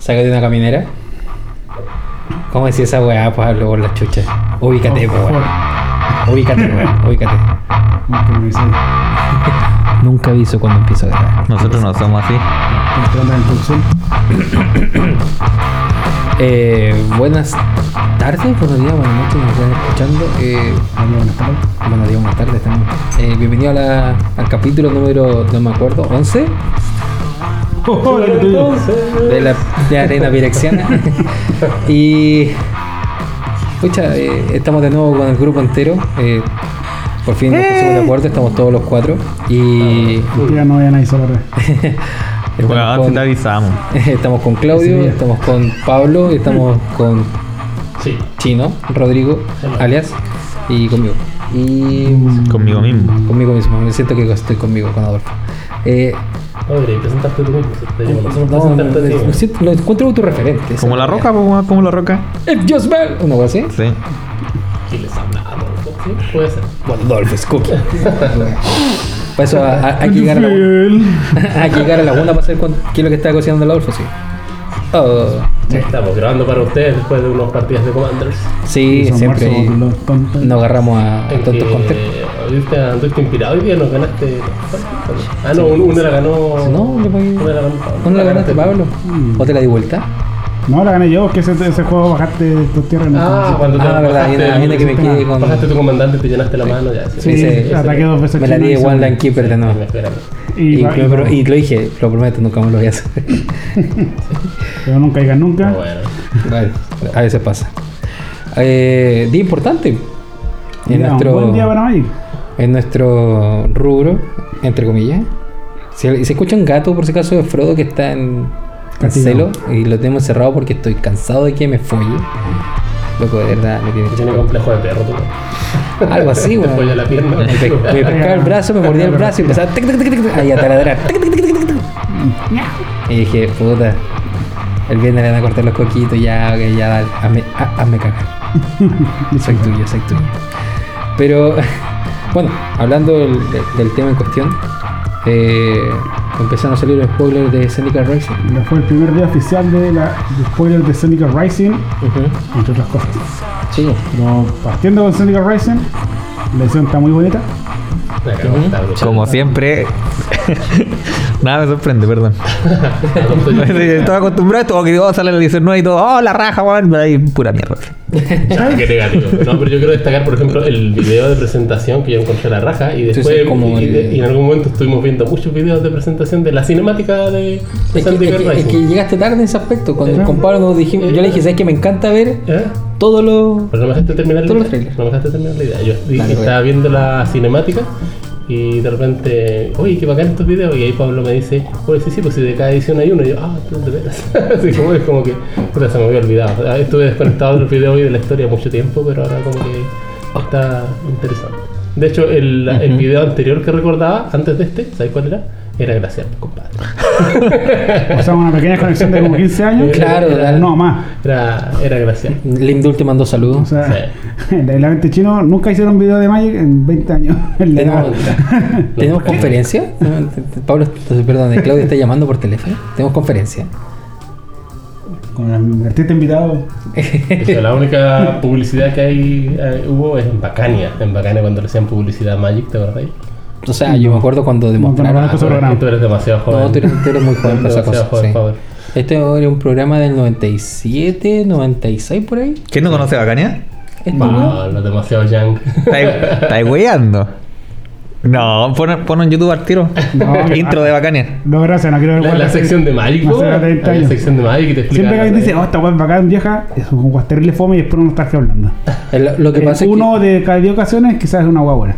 Sácate una caminera. ¿Cómo decía esa weá, Pablo, por la chucha? Ubícate, Por po, weón. favor. Ubícate, weón. Ubícate. Nunca aviso cuando empiezo a grabar. Nosotros no somos así. Eh, buenas tardes, buenos días, buenas noches, nos están escuchando. Eh, buenas tardes. buenos días, buenas tardes también. Eh, bienvenido a la- al capítulo número, no me acuerdo, 11 Oh, el tuyo. De la de Arena Pirexiana. y. Pucha, eh, estamos de nuevo con el grupo entero. eh, por fin nos pusimos de acuerdo, estamos todos los cuatro. Y. Ya no vayan ahí solo. estamos con- te avisamos. Estamos con Claudio, Sí. estamos con Pablo, estamos con Sí. Chino, Rodrigo, alias, y conmigo. Y Conmigo mismo. conmigo mismo, me siento que estoy conmigo, con Adolfo. Eh, No, deberías presentarte tú mismo. te. No, no, presentarte a ti mismo. lo encuentro tu referente. Como la roca, weón, como la roca. El Dios Bell. Una cosa así. Sí. ¿Qué les hablamos? Sí, puede ser. Bueno, Dolph Cookie. Para eso a- a- hay que llegar a la hay que llegar a la una para saber cuán- qué es lo que está cocinando el Adolfo, sí. Oh, Estamos grabando para ustedes después de unos partidas de Commanders. sí, siempre nos agarramos a, a En tontos que content. Anduviste, anduviste inspirado hoy día, nos ganaste. Ah, no, uno la ganó. No, Una la ganó. ¿Dónde la ganaste, Pablo? ¿O te la di vuelta? No, la gané yo, que ese, ese juego bajaste tus tierras. Ah, te- cuando te Ah, verdad, una que me quedé con- bajaste tu comandante y te llenaste la mano. Ya, Sí, sí, ataqué dos veces. Me la di One Line Keeper de nuevo. Y, Y, va- me pro- y lo dije, lo prometo, nunca más lo voy a hacer. Pero nunca digas nunca. No, bueno. Bueno, a veces pasa. Eh, día importante. En Mira, nuestro, Un buen día para Magic. En nuestro rubro, entre comillas. Si se escucha un gato, por si acaso, de Frodo que está en, en Castigado. celo y lo tengo encerrado porque estoy cansado de que me folle. Loco, de verdad, me tiene que Tiene complejo de perro, tú. Algo así, weón. folla la pierna. Me, pe- me pescaba el brazo, me mordía el brazo y empezaba tic, tic, tic, tic, tic, ahí a taladrar. Tic, tic, tic, tic, tic, tic. Y dije, puta, el viernes le van a cortar los coquitos, ya, ok, ya, dale, hazme, ha- hazme cagar. soy tuyo, soy tuyo. Pero, bueno, hablando del, de- del tema en cuestión, eh, empezaron a salir los spoilers de Seneca Rising. Ya Fue el primer día oficial de la de spoiler de Seneca Rising, Ujú. entre otras cosas. Sí, partiendo con Seneca Rising, la edición está muy bonita. Como siempre. Nada me sorprende, perdón. Estaba acostumbrado a esto, que oh, sale el 19 y todo, oh, la raja, weón. Ahí pura mierda. Qué negativo. No, pero yo quiero destacar, por ejemplo, el video de presentación que yo encontré la raja y después sí, como y, el- de- y en algún momento estuvimos viendo muchos videos de presentación de la cinemática de, de Es que, Sandy es que- es Rising. que llegaste tarde en ese aspecto. Cuando Ya. con Pablo nos dijimos, yo le dije, ¿sabes que me encanta ver ¿Eh? todo lo. Pero no me dejaste terminar la Todos los idea. trailers. No me dejaste terminar la idea. Yo dije, estaba viendo la cinemática y de repente, oye, qué bacán estos videos. Y ahí Pablo me dice, oye, sí, sí, pues si de cada edición hay uno. Y yo, ah, de veras. Así como es como que, puta, se me había olvidado. Ah, Estuve desconectado de los videos y de la historia mucho tiempo, pero ahora como que está interesante. De hecho, el, el video anterior que recordaba, antes de este, ¿sabes cuál era? Era Gracias, compadre. O sea, una pequeña conexión de como 15 años. Claro, Era- No, más. Era, era Gracias. Limdul te mandó O saludos. sea, en la mente chino nunca hicieron un video de Magic en 20 años. Tenemos, edad. ¿tenemos conferencia? Pablo, perdón, Claudio está llamando por teléfono. Tenemos conferencia. Con el artista invitado. O sea, la única publicidad que hay, eh, hubo es en Bacania. En Bacania cuando le hacían publicidad a Magic, ¿te acuerdas? O sea, yo me acuerdo cuando demostraron. no, no, Ese tú, eres demasiado joven. No, tú eres, tú eres muy joven para esa Demasiado cosa. joven, sí. Este era un programa del 97, 96 por ahí. ¿Quién no conoce a Bacania? Este, No, no es demasiado young. ¿Estáis weyando? No, pon, pon en YouTube al tiro. No, que- Intro de Bacania. No, gracias, no quiero ver La, la sección de Magic, Más po, de 30 hay la sección de Magic y te explica. Siempre que alguien dice, oh, esta web bacán, vieja, es un guas terrible fome y después uno está hablando. el- lo que Eh, pasa uno es de cada 10 ocasiones quizás es una guagua buena.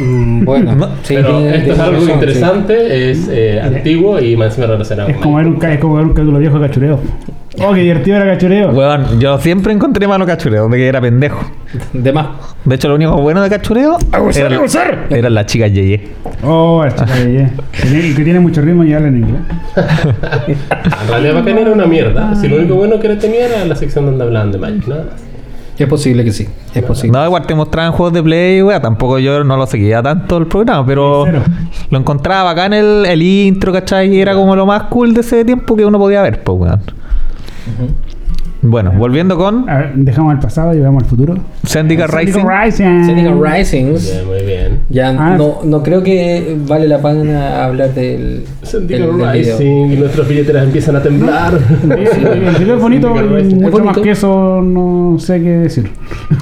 Mm, bueno, sí, Pero esto es algo razón, sí. interesante, es eh, antiguo y más encima relacionado Es como ver un, ca- es como ver un capítulo viejo de cachureo. Oh, qué divertido era cachureo. Weón, yo siempre encontré malo cachureo, de que era pendejo. De más. De hecho, lo único bueno de cachureo era, eran las chicas Yeye. Oh, el chica de Ye. Tiene- Y que tiene mucho ritmo y habla en inglés. En realidad Bacania era una mierda. Si lo único bueno que le tenía era la sección donde hablaban de Magic, nada más. Es posible que sí. Es posible. No, igual te mostraban juegos de play, weón. Tampoco yo no lo seguía tanto el programa, pero Cero. lo encontraba acá en el, el intro, ¿cachai? Y era como lo más cool de ese tiempo que uno podía ver, pues, weón. Bueno, volviendo con A ver, dejamos el pasado y vamos al futuro. Syndicate Rising. Syndicate Rising. Syndicate Risings. Bien, muy bien. Ya Ah. no, no creo que vale la pena hablar del. Syndicate del- del video. Rising y nuestras billeteras empiezan a temblar. Sí, el video es bonito Rising. mucho Es bonito. más que eso no sé qué decir.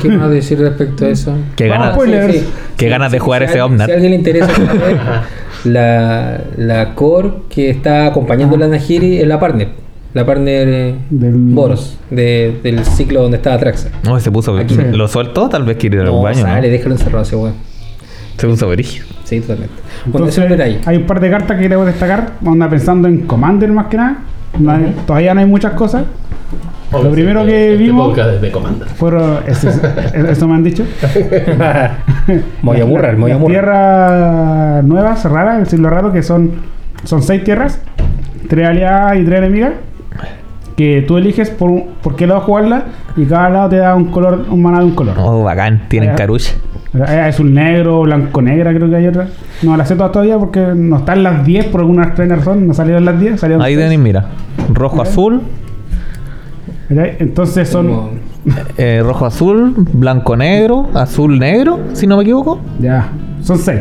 ¿Qué más decir respecto a eso? Qué ganas, spoilers. qué ganas de jugar si ese Omnat. Si a alguien le interesa saber, la, la core que está acompañando a la Nahiri es la partner. La partner eh, Del- Boros, de- del ciclo donde estaba Traxa. No, se puso. Aquí. ¿Lo suelto? Tal vez quiere ir al No, baño. sale, ¿no? déjalo encerrado ese weón. Se puso brillo. Sí, totalmente. Bueno, eso Entonces, era ahí. hay un par de cartas que queremos destacar. Vamos a andar pensando en Commander más que nada. No hay- Todavía no hay muchas cosas. Lo primero que este vimos- de Commander. Fueron, ese- eso me han dicho. Voy a burrar, voy a Las burrar. tierras nuevas, raras, el siglo raro, que son, son seis tierras, tres aliadas y tres enemigas, que tú eliges por, por qué lado jugarla y cada lado te da un color, un maná de un color. Oh, bacán. Tienen Ah, carucha. Eh, Es un negro, blanco, negra, creo que hay otra. No las sé todas todavía porque no están las 10 por alguna extraña razón, no salieron las 10, salieron Ahí. Denis, mira. Rojo, azul. Entonces son. Como- eh, rojo, azul. Blanco, negro. Azul, negro. Si no me equivoco. Ya, son 6.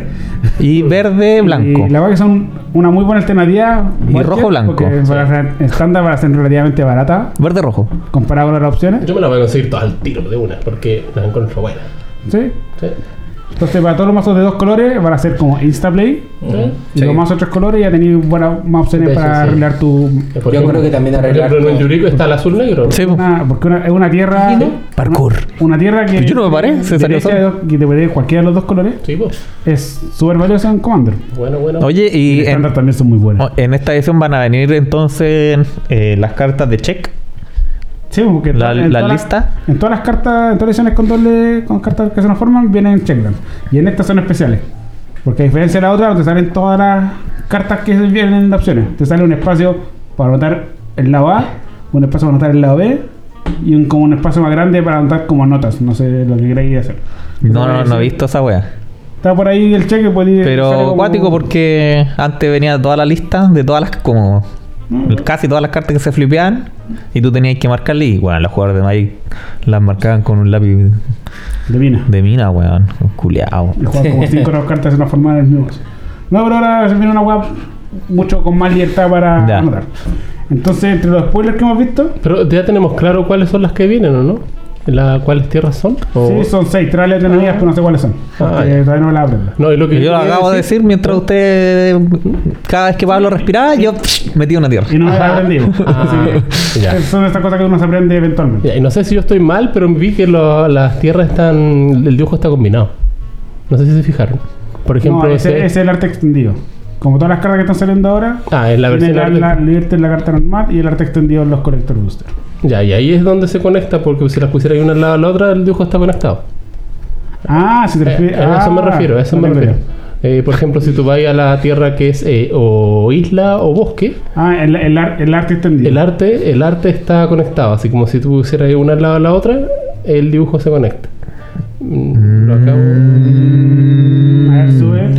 Y verde, blanco. Y la verdad que son una muy buena alternativa. Y rojo, blanco. porque para ser estándar para ser relativamente barata Verde, rojo. comparado con otras opciones. Yo me la voy a conseguir todas al tiro de una, porque las encuentro buenas. ¿Sí? ¿Sí? Entonces para todos los mazos de dos colores van a ser como instaplay. Ujú. Y Sí. los mazos de tres colores ya tenéis buenas más opciones Sí, para sí. arreglar tu. Yo ejemplo- creo que también arreglar ejemplo, en. Yuriko está el azul negro. Sí. Una- porque una- es una tierra. Parkour. Una, una tierra que. Pero yo no me paré, se salió solo. que te puede ir cualquiera de los dos colores. Sí, pues. Es súper valiosa en Commander. Bueno, bueno. Oye, Y y en, también son muy buenas. en esta edición van a venir entonces eh, las cartas de check. Sí, porque La- en la todas las- lista. en todas las cartas, en todas las ediciones con doble, con cartas que se nos forman, vienen checkdown. Y en estas son especiales. Porque a diferencia de la otra, te salen todas las cartas que vienen en las opciones. Te sale un espacio para anotar el lado A, un espacio para anotar el lado B, y un, como un espacio más grande para anotar como notas. No sé lo que queréis hacer. No, no, no he visto esa wea. Está por ahí el cheque, puede Pero como- acuático porque antes venía toda la lista de todas las, como. Casi todas las cartas que se flipeaban y tú tenías que marcarle y bueno, los jugadores de Magic las marcaban con un lápiz De mina. de mina, weón, culeado. Y juegan como cinco o seis cartas se nos forman en el mismo. No, pero ahora se viene una web mucho con más libertad para Ya. anotar. Entonces, entre los spoilers que hemos visto, Pero ya tenemos claro cuáles son las que vienen, ¿o no? La, ¿Cuáles tierras son? O- sí, son seis trales de enemigas, pero no sé cuáles son. Ah, Porque ya. todavía no la aprendo. No, y lo que Yo lo acabo de decir mientras usted, cada vez que Pablo respiraba, yo metí una tierra. Y no me la aprendí. Ah. Son estas cosas que uno se aprende eventualmente. Ya, y no sé si yo estoy mal, pero vi que lo- las tierras están. El dibujo está combinado. No sé si se fijaron. Por ejemplo, no, ese, ese- ese es el arte extendido. Como todas las cartas que están saliendo ahora, Ah, es la tiene versión. la, arte- la en la carta normal y el arte extendido en los Collector Booster. Ya, y ahí es donde se conecta, porque si las pusiera ahí una al lado de la otra, el dibujo está conectado. Ah, si te Eh, refieres. a eso me ah, refiero, a eso me refiero. Eh, por ejemplo, si tú vas a la tierra que es eh, o isla o bosque, Ah, el, el, ar- el arte extendido. el arte, el arte está conectado, así como si tú pusieras una al lado de la otra, el dibujo se conecta. Mm, Lo acabo. A ver, sube.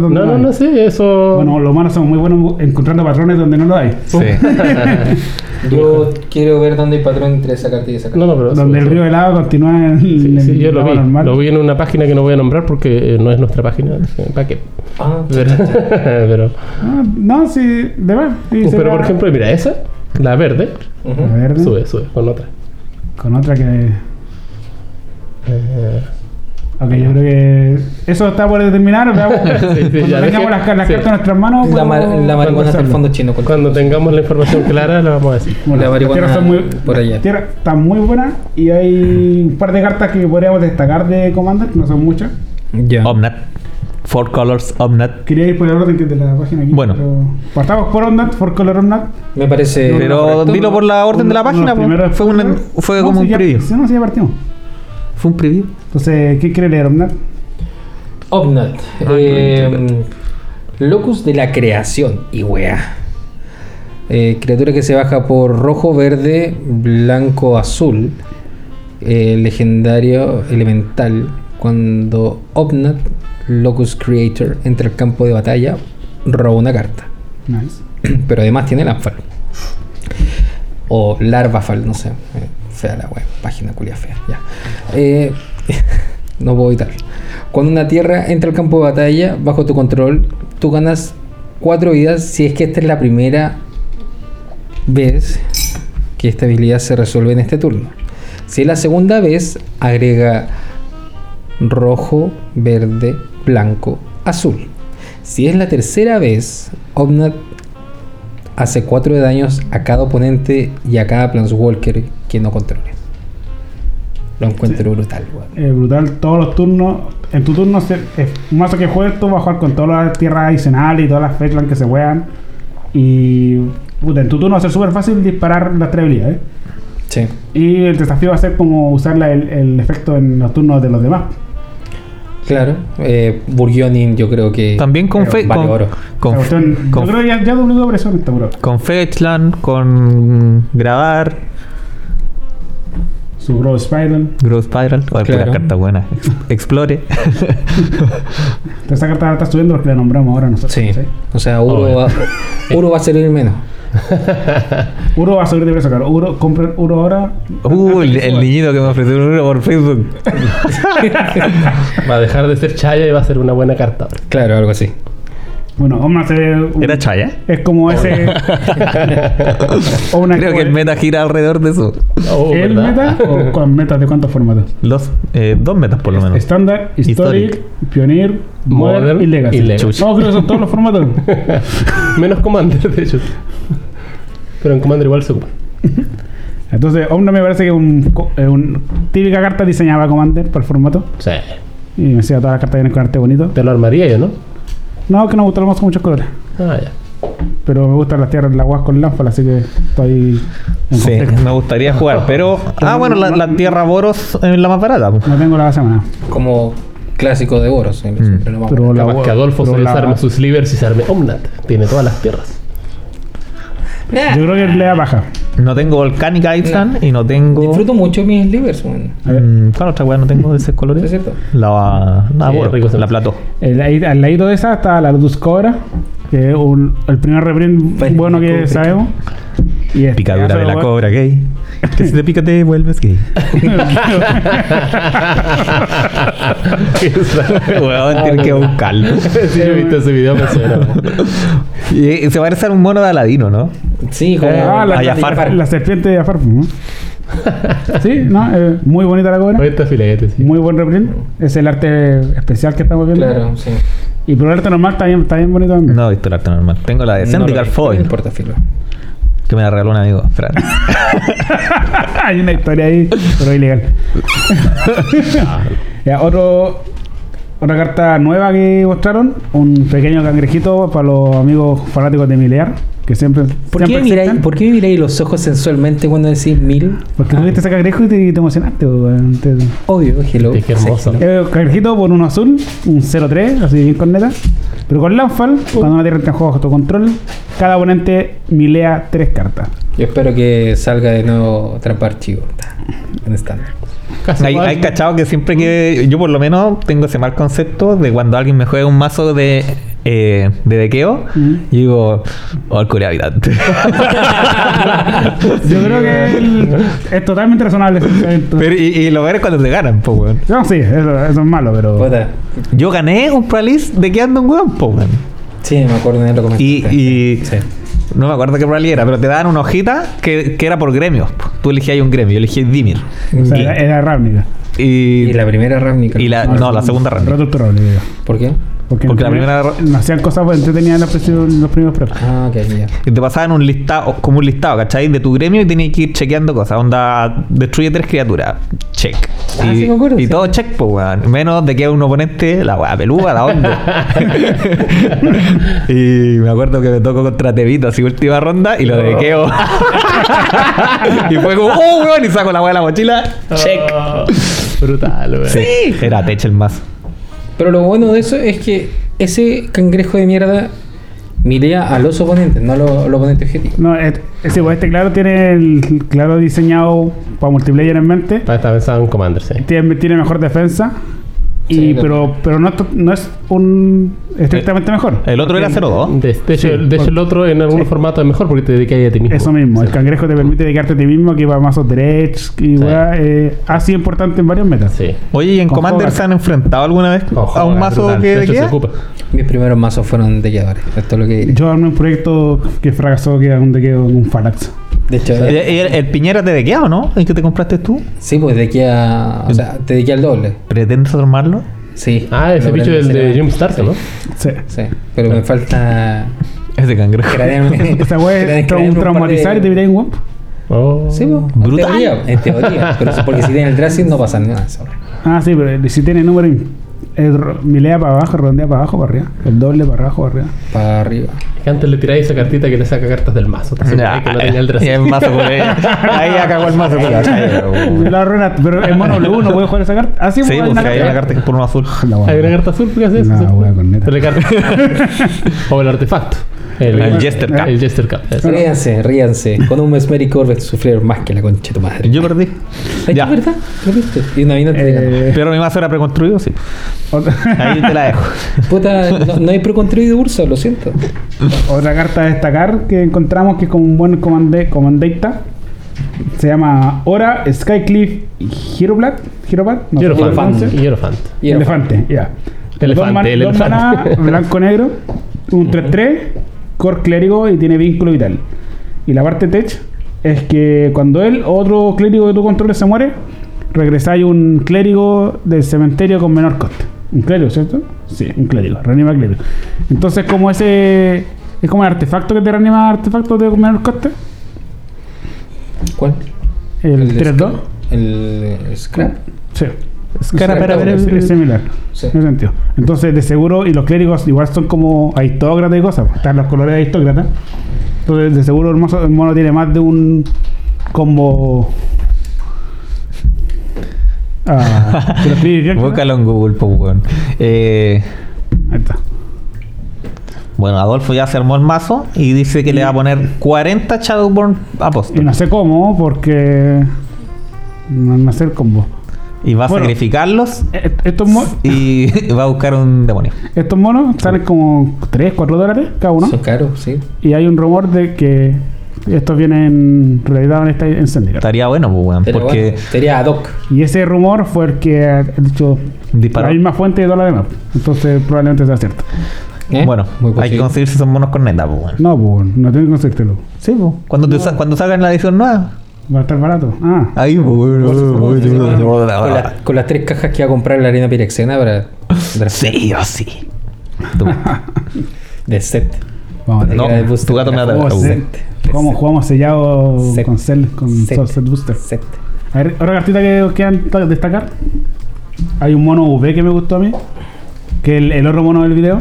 No, no, no sé, eso. Bueno, los humanos son muy buenos encontrando patrones donde no lo hay. Sí. Yo quiero ver dónde hay patrón entre esa carta y esa carta. no, no, pero. Donde el río helado continúa en, Sí, en sí, el yo lo vi. normal. Lo vi en una página que no voy a nombrar porque eh, no es nuestra página. ¿Para qué? Ah, Pero, pero, Ah, no, sí, de verdad. sí, se pero por ejemplo, mira, esa, la verde, ujú. A ver, sube, sube, con otra. con otra que. Eh, Ok, yo creo que eso está por determinar. Sí, sí, Cuando ya tengamos dejé- las, ca- las sí. cartas en nuestras manos. La, podemos la marihuana del fondo chino. con- Cuando tengamos la información clara, la vamos a decir. Bueno, La marihuana son muy, por allá. las tierras están muy buenas y hay un par de cartas que podríamos destacar de Commander, que no son muchas. Ya. Omnat. Four Colors Omnat. Quería ir por el orden que de la página aquí. Bueno. pero partamos por Omnat, por Color Omnat. Me parece. Pero correcto. dilo por la orden de la página, fue, un, fue No, como un ya- preview. Sí, no, sí, ya partimos. Fue un preview. Entonces, ¿qué quiere leer Omnat? Omnat. Eh, locus de la creación. Y wea. Eh, criatura que se baja por rojo, verde, blanco, azul. Eh, legendario elemental. Cuando Omnat, Locus Creator, entra al campo de batalla, roba una carta. Nice. Pero además tiene Landfall. O Larvafal, no sé. Fea la web, página culia fea. Ya. Eh, no puedo evitar. Cuando una tierra entra al campo de batalla bajo tu control, tú ganas 4 vidas si es que esta es la primera vez que esta habilidad se resuelve en este turno. Si es la segunda vez, agrega rojo, verde, blanco, azul. Si es la tercera vez, Omnat hace 4 de daños a cada oponente y a cada Planeswalker que no controles. Lo encuentro brutal, weón. Es brutal todos los turnos. En tu turno, se- es un mazo que juegues tú vas a jugar con todas las tierras adicionales y todas las fetchlands que se juegan. Y puta, en tu turno va a ser súper fácil disparar las tres habilidades. Sí. Y el desafío va a ser como usar la- el, el efecto en los turnos de los demás. Claro. Eh, Burgionin, yo creo que. También con, pero fe, vale con, oro. con, con- yo creo que ya, ya presión esta, bro. con Fetchland, con Grabar, Su Growth Spiral. Growth Spiral, o Claro. carta buena. Ex- Explore. Esta carta la está subiendo porque la nombramos ahora nosotros. Sí. ¿sí? O sea, Uro, Obvio. va, Uro va a salir menos. Uro va a subir de precio, claro. Uro, compren Uro ahora. Uh, el, el niñito que me ofreció un euro por Facebook. Va a dejar de ser Chaya y va a ser una buena carta. ahora. Claro, algo así. Bueno, Omna se. un- Era Chaya. Es como ese. o una Creo que el meta gira alrededor de eso. Oh, ¿El ¿verdad? meta o con metas de cuántos formatos? Los, eh, dos metas por lo menos. Estándar, Historic, Historic. Pioneer, Modern, Modern y Legacy. y Legacy. No, creo que son todos los formatos. Menos Commander, de hecho. Pero en Commander igual se ocupa. Entonces, Omna me parece que es un, co- es un típica carta diseñada para Commander, para el formato. Sí. Y me decía todas las cartas vienen con arte bonito. Te lo armaría yo, ¿no? No, que no me gustan los mazos con muchos colores. Ah, ya. Pero me gustan las tierras, las guas con lámpara, así que estoy en Sí, me gustaría jugar, pero. Ah, bueno, la, la tierra Boros es la más barata. No tengo la semana. Como clásico de Boros. Mm. Pero la- Capaz que Adolfo se la- desarme sus slivers y se arme Omnat. Tiene todas las tierras. Yo creo que le da baja. No tengo Volcanic Island y no tengo. Disfruto mucho mis livers, weón. Mm, ¿Cuál otra weá no tengo de ese color? ¿Es cierto? La. La, Sí, Boros, rico la Plato. El- al ladito de esa está la Lotus Cobra, que es un- el primer reprint Vale, bueno que sabemos. Y este, Picadura de la cobra gay. Que si te pica te vuelves gay. Weón, tienes que buscarlo. sí, yo he visto ese video, me suena. Y, y se parece a un mono de Aladino, ¿no? Sí, como. Ah, la, a la- Jafar. la serpiente de Jafar. ¿no? sí, ¿no? Eh, muy bonita la cobra. Está filete, sí. Muy buen reprint. Es el arte especial que estamos viendo. Claro, sí. Y por el arte normal está bien, está bien bonito también. No he visto el arte normal. Tengo la de No vi, No Foil, importa, filo. Que me la regaló un amigo, Fran. Hay una historia ahí, pero ilegal. Ya, otro, otra carta nueva que mostraron, un pequeño cangrejito para los amigos fanáticos de Milear, que siempre, ¿Por qué, siempre miráis, existen. ¿Por qué me miráis los ojos sensualmente cuando decís mil? Porque tú viste ese cangrejo y te, te emocionaste. Te- Obvio, hello. Sí, qué hermoso. Eh, cangrejito por uno azul, un 0-3, así bien corneta. Pero con Landfall, cuando una tierra entra en juego bajo tu control, cada oponente milea tres cartas. Yo espero que salga de nuevo trampa archivo. En estándar. Casi hay, hay cachado que siempre que. Yo, por lo menos, tengo ese mal concepto de cuando alguien me juega un mazo de. Eh, de dequeo, Mm. y digo, oh, el habitante. Yo creo que el- es totalmente razonable. Pero, y, y lo ves cuando te ganan, po, weón. No, sí, eso, eso es malo, pero. Puta. Yo gané un pralis de quedando un weón, po, weón. Sí, me acuerdo de lo comentaste. Y, y Sí. no me acuerdo qué rally era, pero te daban una hojita que, que era por gremios. Tú elegías un gremio, yo elegí Dimir. O sea, y, era, Ravnica. y- Y la primera Ravnica. y la, no, la segunda Ravnica. ¿Por qué? Porque, Porque la primera- no hacían cosas pues, entretenidas en los, primeros pruebas. Ah, ok, ya. Y te pasaban un listado, como un listado, ¿cachai? De tu gremio y tenías que ir chequeando cosas. Onda, destruye tres criaturas. Check. Ah, y sí me acuerdo, y sí. todo check, pues, weón. Menos de que un oponente, la weá peluda, la onda. y me acuerdo que me tocó contra Tevito, así última ronda, y lo de queo. y fue como, oh, weón, y saco la weá de la mochila. Check. Brutal, weón. Sí. Era tech el más. Pero lo bueno de eso es que ese cangrejo de mierda milea a los oponentes, no a los, a los oponentes objetivos. No, es, es igual, este claro tiene el claro diseñado para multiplayer en mente. Para estar pensado en Commander, sí. Tiene, tiene mejor defensa. Y, Sí, pero, pero no, no es un estrictamente mejor. El otro era 0-2. De, de hecho, Sí, de hecho, el otro en algunos sí. formatos es mejor porque te dedicas a ti mismo. Eso mismo, el cangrejo te permite dedicarte a ti mismo, que va mazos derechos y eh, ha sido importante en varios metas. Sí. Oye, ¿y en Con Commander se han enfrentado alguna vez a un mazo brutal. que De de hecho, se queda? ocupa. Mis primeros mazos fueron dequeadores. Esto es lo que diré. Yo armé un proyecto que fracasó, que era un dequeo en un Farax. De hecho, ¿El, eh, el- el Piñera te de queda o no? ¿El que te compraste tú? sí, pues de aquí a. O sea, te dediqué al doble. ¿Pretendes armarlo? Sí. Ah, ese bicho del de. Jim Stark, ¿no? Sí. Sí, pero me falta. Ese cangrejo. cranearme- Esa weá cranear es un de- traumatizar y te viene un womp. Oh. Sí, pues. En Brutal. teoría, en teoría. Pero eso porque si tiene el Drassin no pasa nada. ¿sabes? Ah, sí, pero si tiene número, es ro- milea para abajo, redondea para abajo, para arriba. El doble para abajo, para arriba. Para arriba. Es que antes le tiráis esa cartita que le saca cartas del mazo. Te aseguráis que no tenía el mazo. Ahí acabó el mazo con la La arruinaste, pero en mono W no puede jugar esa carta. Ah, sí, Sí, pues, porque hay hay una carta que es por un azul. Hay una carta azul que hace eso. No, wea, con neta. O el artefacto. El, El Jester Cup. El Jester Cup. eso. Ríanse, ríanse. Con un Mesmeric Orbit sufrieron más que la concha de tu madre. Yo perdí. Ay, Ya. ¿Verdad? ¿Lo viste? Y una vino te ganó. Eh, Pero mi mazo era preconstruido, sí. Ahí te la dejo. Puta, no, no hay preconstruido Ursa, lo siento. otra carta a destacar que encontramos que es como un buen comande, comandata. Se llama Ora, Skycliff y Heroblack. Heroblack, no. Hierophant. Y Elefante, ya. Elefante, elefante. maná, blanco-negro, un 3-3, core clérigo y tiene vínculo vital. Y la parte tech es que cuando él o otro clérigo que tú controles se muere, regresáis un clérigo del cementerio con menor coste. Un clérigo, ¿cierto? Sí, un clérigo, reanima clérigo. Entonces, como ese. Es como el artefacto que te reanima artefactos de menor coste. ¿Cuál? El, de 3-2. Scrap. El Scrap. Sí. Es cara Es, es similar. Sí. En ese sentido. Entonces, de seguro, y los clérigos igual son como aristócratas y cosas. Están los colores de aristócratas. Entonces, de seguro, el, mozo- el mono tiene más de un combo. Ah. Búscalo en Google, pues, weón. Eh, Ahí está. bueno, Adolfo ya se armó el mazo y dice que le va a poner 40 Shadowborn Y Apóstoles. no sé cómo, porque. No, no sé el combo. Y va a Bueno. sacrificarlos Eh, Estos, mo- y va a buscar un demonio. estos monos salen como 3, 4 dólares cada uno. Son caros, sí. Y hay un rumor de que estos vienen realizados en Zendikar. Estaría bueno, pues. Pero Porque bueno, sería ad hoc. Y ese rumor fue el que ha dicho disparó. la misma fuente de dólares de map. Entonces probablemente sea cierto. ¿Eh? Bueno, Muy hay que posible. conseguirse esos monos con neta, pues, weón. No, pues no tengo que conseguírtelo. Sí, pues. Cuando, te sa- cuando sacan la edición nueva. Va a estar barato. Ah, Ahí. Con, la- con las tres cajas que va a comprar en la arena pirexena para. Sí o sí. De set. vamos a. No, tu gato me. ¿Cómo, jugamos sellado Set. con Cell, con Set. Booster? Set. A ver, otra cartita que quieran ta- destacar. Hay un mono V que me gustó a mí. Que el, el otro mono del video.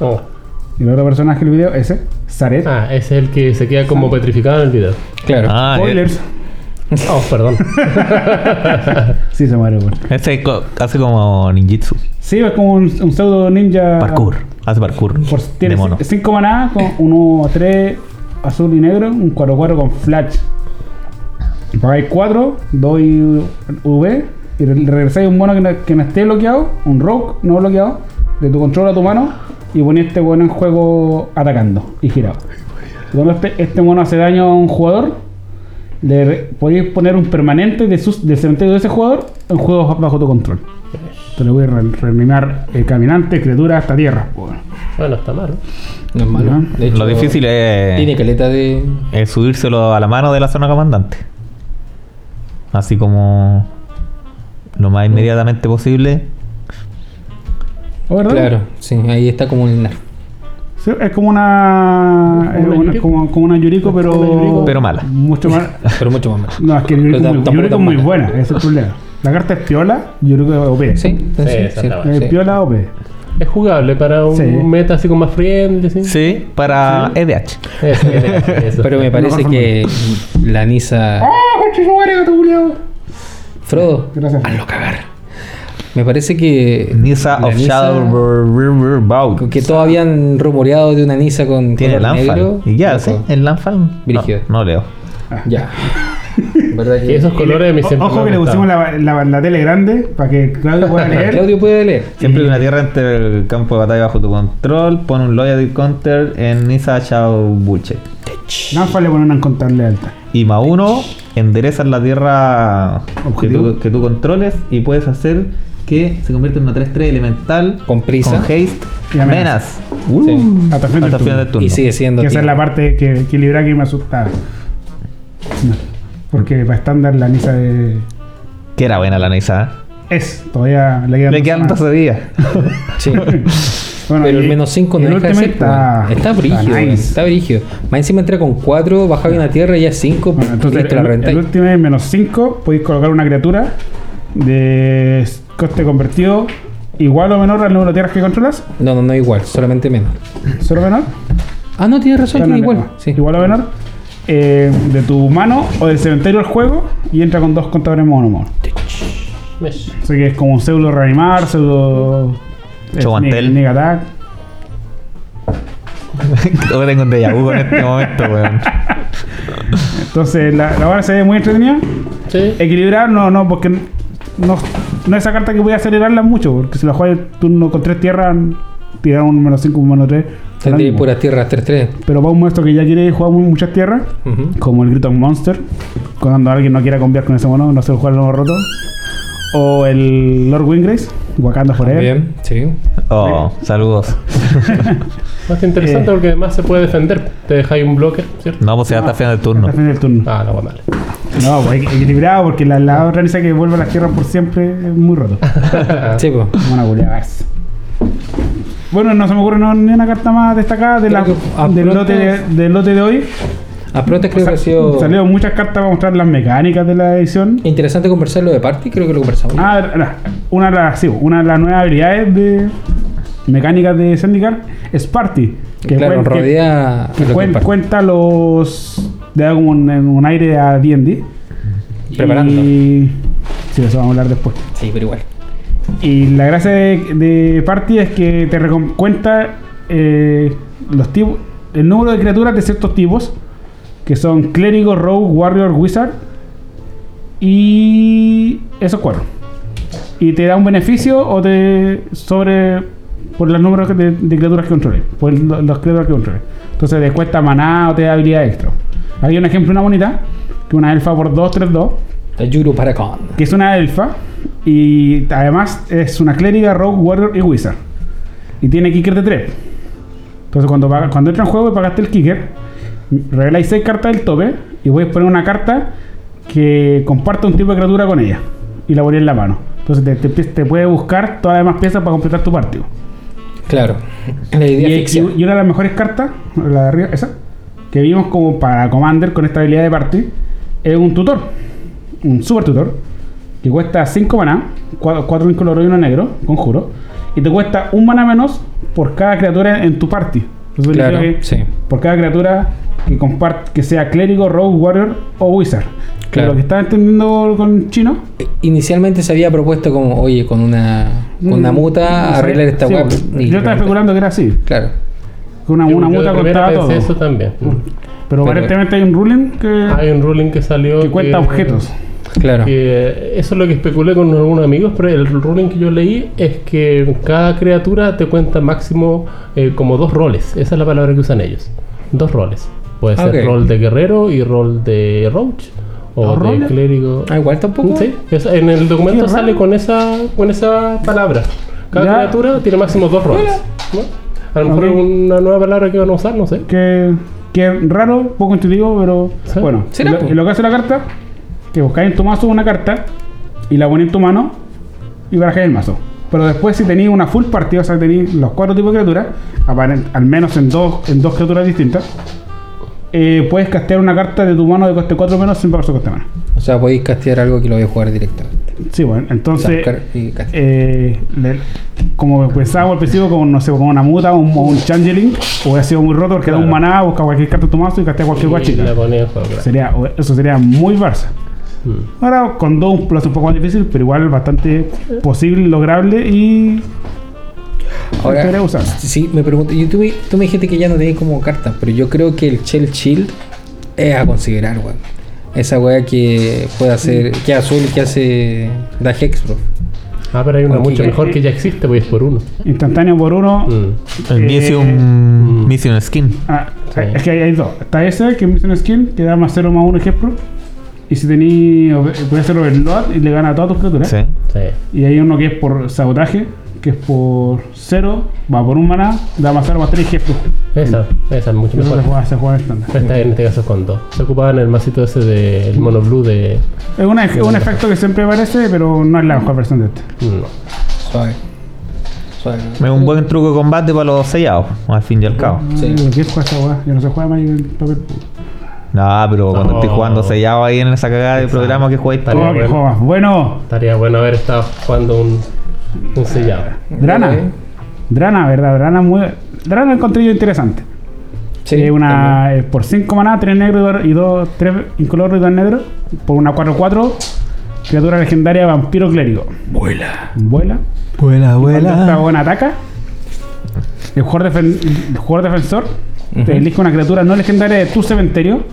Oh. El otro personaje del video, ese. Zaret. Ah, ese es el que se queda como petrificado en el video. Claro. Ah, Spoilers. Oh, perdón. Sí, se muere, bueno. eh, ese co- hace como ninjitsu. Sí, es como un, un pseudo ninja. Parkour. Hace parkour. Por, tiene de mono. 5 maná con 1 3 azul y negro, un 4-4 con flash. Pagáis 4, doy V y re- regresáis un mono que no, que no esté bloqueado, un rogue no bloqueado, de tu control a tu mano y ponéis este mono en juego atacando y girado. Y Cuando este, este mono hace daño a un jugador, le podéis poner un permanente de sus, del cementerio de ese jugador en juegos bajo tu control. Te lo voy a re- reanimar el caminante, criatura hasta tierra. Bueno. Bueno, está mal. No es malo. De hecho, Lo difícil Tiene es, caleta de. es subírselo a la mano de la zona comandante. Así como lo más inmediatamente posible. ¿Oh, verdad? Claro, sí, ahí está como un nerf. Sí, es como una. Como es una como, como una Yuriko, pero. Yuriko. Pero mala. Mucho más. Pero mucho más malo. No, es que Yuriko, muy, Yuriko es muy mala. buena, ese es el problema. La carta es piola, Yuriko es OP. Sí, sí, Sí, Es sí. piola OP. Es jugable para un Sí. meta así como más friendly, ¿sí? Sí, para E EDH. Eso, eso, eso. Pero me parece que la Nisa. ¡Ah, madre, gato culiao! Frodo, Gracias. hazlo cagar. Me parece que. Nisa of Nisa- Shadow. Que todos habían rumoreado de una Nisa con Tiene color Landfall. negro. ¿Y Loco. hace? ¿El Landfall? No, no leo. Ya. ¿Verdad Y esos colores a O- siempre Ojo que le pusimos la, la, la tele grande para que Claudio pueda leer. Claudio puede leer. Siempre que una tierra entre el campo de batalla bajo tu control, pon un loyalty counter en Nisa Chao Buche. Nanfa le pone una incontable alta. Y más uno, enderezas la tierra que Objetivo. tú, que tú controles y puedes hacer que se convierta en una 3-3 elemental Con prisa. con haste, Y amenaza. menas. Sí. Hasta el fin Hasta final turno. del turno. Y sigue siendo. Que esa es la parte que equilibra que me asustaba. No. Porque para estándar la Nisa de. Que era buena la Nisa. Es, todavía le quedan Le dos quedan semanas. 12 días. Sí. Bueno, Pero y- el menos 5 no el deja de ser. está, Está, está brígido, nice. weón, está brígido. Más encima entra con 4, bajaba una tierra y ya 5. Bueno, entonces, el, el último es menos 5. Podéis colocar una criatura de coste convertido igual o menor al número de tierras que controlas. No, no, no igual, solamente menos. Solo menor. Ah, no, tienes razón, tiene igual. Sí. Igual o menor. eh, de tu mano o del cementerio al juego. Y entra con dos contadores mono mono. Así que es como un pseudo reanimar, pseudo. Chogantel. Sneak attack. Yo tengo un déjà vu en este momento, weón. Entonces la, la hora se ve muy entretenida. Sí. Equilibrar, no, no, porque no, no es esa carta que voy a acelerarla mucho. Porque si la juegas el turno con tres tierras, tirar un menos 5, un menos 3. Tendría puras tierras 3-3. Pero para un monstruo que ya quiere jugar mu- muchas tierras, como el Griton Monster, cuando alguien no quiera cambiar con ese mono, no se lo juega el nuevo roto. O el Lord Wingrace, Wakanda Forever. Bien, sí. Oh, saludos. Más interesante Eh. porque además se puede defender. Te dejáis un bloque, ¿cierto? No, pues ya está final del turno. Hasta el fin del turno. Ah, no, mal. No, pues, equ- equilibrado, porque la, la otra dice que vuelve a las tierras por siempre es muy roto. Sí, pues. Una. Bueno, no se me ocurre no- ni una carta más destacada de la, del, lote de, del lote de hoy. A creo que ha sido Salieron muchas cartas para mostrar las mecánicas de la edición. interesante conversar lo de party. Creo que lo conversamos. Ah, una de las, sí, una de las nuevas habilidades de mecánicas de Zendikar es Party. Que, claro, rodea. que lo que cuenta los. Le da como un, un aire a DD. Preparando. Y. Sí, eso vamos a hablar después. Sí, pero igual. Y la gracia de, de Party es que te cuenta eh, los tipos, el número de criaturas de ciertos tipos, que son clérigo, rogue, warrior, wizard, y esos cuatro. Y te da un beneficio o te sobre por los números de, de criaturas que controles, por el- los criaturas que controles. Entonces te cuesta maná o te da habilidad extra. Hay un ejemplo, una bonita, que una elfa por 2, 3, 2 La Yuru Paracon. que es una elfa y además es una clériga, rogue, warrior y wizard. Y tiene kicker de 3. Entonces cuando, paga- cuando entra en juego y pagaste el kicker, reveláis 6 cartas del tope y voy a poner una carta que comparta un tipo de criatura con ella. Y la ponéis en la mano. Entonces te, te, te puede buscar todas las demás piezas para completar tu partido. Claro. La idea y- y una de las mejores cartas, la de arriba, esa, que vimos como para Commander con esta habilidad de party, es un tutor, un super tutor, que cuesta 5 maná, 4 incoloro y 1 negro, conjuro, y te cuesta un maná menos por cada criatura en tu party. Entonces, Claro, que sí. Por cada criatura que comparte, que sea clérigo, rogue, warrior o wizard. Claro. Lo que estaba entendiendo con chino. Inicialmente se había propuesto como, oye, con una, con una mm, muta arreglar esta sí, web. Yo estaba especulando que era así. Claro. Que una, Yo- una yo contaba pensé todo. eso también. Pero, Pero- aparentemente hay un ruling que, Hay un ruling que salió que cuenta objetos. Claro. que eso es lo que especulé con algunos amigos, pero el ruling que yo leí es que cada criatura te cuenta máximo eh, como dos roles. Esa es la palabra que usan ellos. Dos roles. Puede ser Ok. rol de guerrero y rol de roach. O ¿Dos de roles? clérigo. Ah, igual tampoco. Sí, esa- en el documento sale con esa, con esa palabra. Cada Ya. criatura tiene máximo dos roles. ¿no? A lo mejor Ok. es una nueva palabra que van a usar, no sé. Que, que es raro, poco intuitivo, pero Sí. bueno. Será, y lo, po. y lo que hace la carta, que buscáis en tu mazo una carta y la ponéis en tu mano y barajáis el mazo. Pero después si tenéis una full partida, o sea, tenéis los cuatro tipos de criaturas, al menos en dos, en dos criaturas distintas, eh, puedes castear una carta de tu mano de coste 4 menos sin pagar su coste mana. O sea, podéis castear algo que lo voy a jugar directamente. Sí, bueno, entonces... Eh, le- como pensábamos al principio, con, no sé, con una muta o un, o un changeling, hubiera sido muy roto porque da un Claro. maná, busca cualquier carta de tu mazo y castea cualquier guachita. claro. Sería, eso sería muy Barça. Mm. Ahora con dos lo hace un poco más difícil, pero igual bastante posible, lograble y Ahora, sí, me pregunto, yo, tú, me- tú me dijiste que ya no tenías como cartas, pero yo creo que el Shell Shield es a considerar, weón. Esa weá que puede hacer. Que azul y que hace. Da Hexproof. Ah, pero hay una mucho mejor que ya existe, pues es por uno. Instantáneo por uno. Mm. El Eh, Mission, Mission Skin. Ah, Sí. Es que hay, hay dos. Está ese, que es Mission Skin, que da más 0 más 1 ejemplo. Y si tení, puede hacer overload y le gana a todas tus criaturas. Sí. Sí. Y hay uno que es por sabotaje, que es por 0, va por un maná, da más 0 más 3 ejemplo. Esa, esa es mucho mejor. juega, se juega en estándar. Esta en este caso es con dos. Se ocupaba en el masito ese del mono blue de. Es una- es un efecto que siempre aparece, pero no es la mejor versión de este. No. Suave. Suave. Es un buen truco de combate para los sellados, al fin y al cabo. Sí. ¿Quién juega esa weá? Yo no sé jugar más el papel. No, pero cuando No. estoy jugando sellado ahí en esa cagada de programa que jugáis Estaría ¿Cómo que bueno. juega más? Bueno, Estaría bueno haber estado jugando un, un sellado. Drana. Drana, ¿verdad? Drana muy. Drana encontré yo interesante. Sí, Eh, una, eh, por 5 maná, 3 negros y 2, 3 incoloro y 2 negros. Por una 4-4, criatura legendaria vampiro clérigo. Vuela. Vuela. Vuela, Cuando esta buena ataca, el jugador, defen- el jugador defensor te Ujú. elige una criatura no legendaria de tu cementerio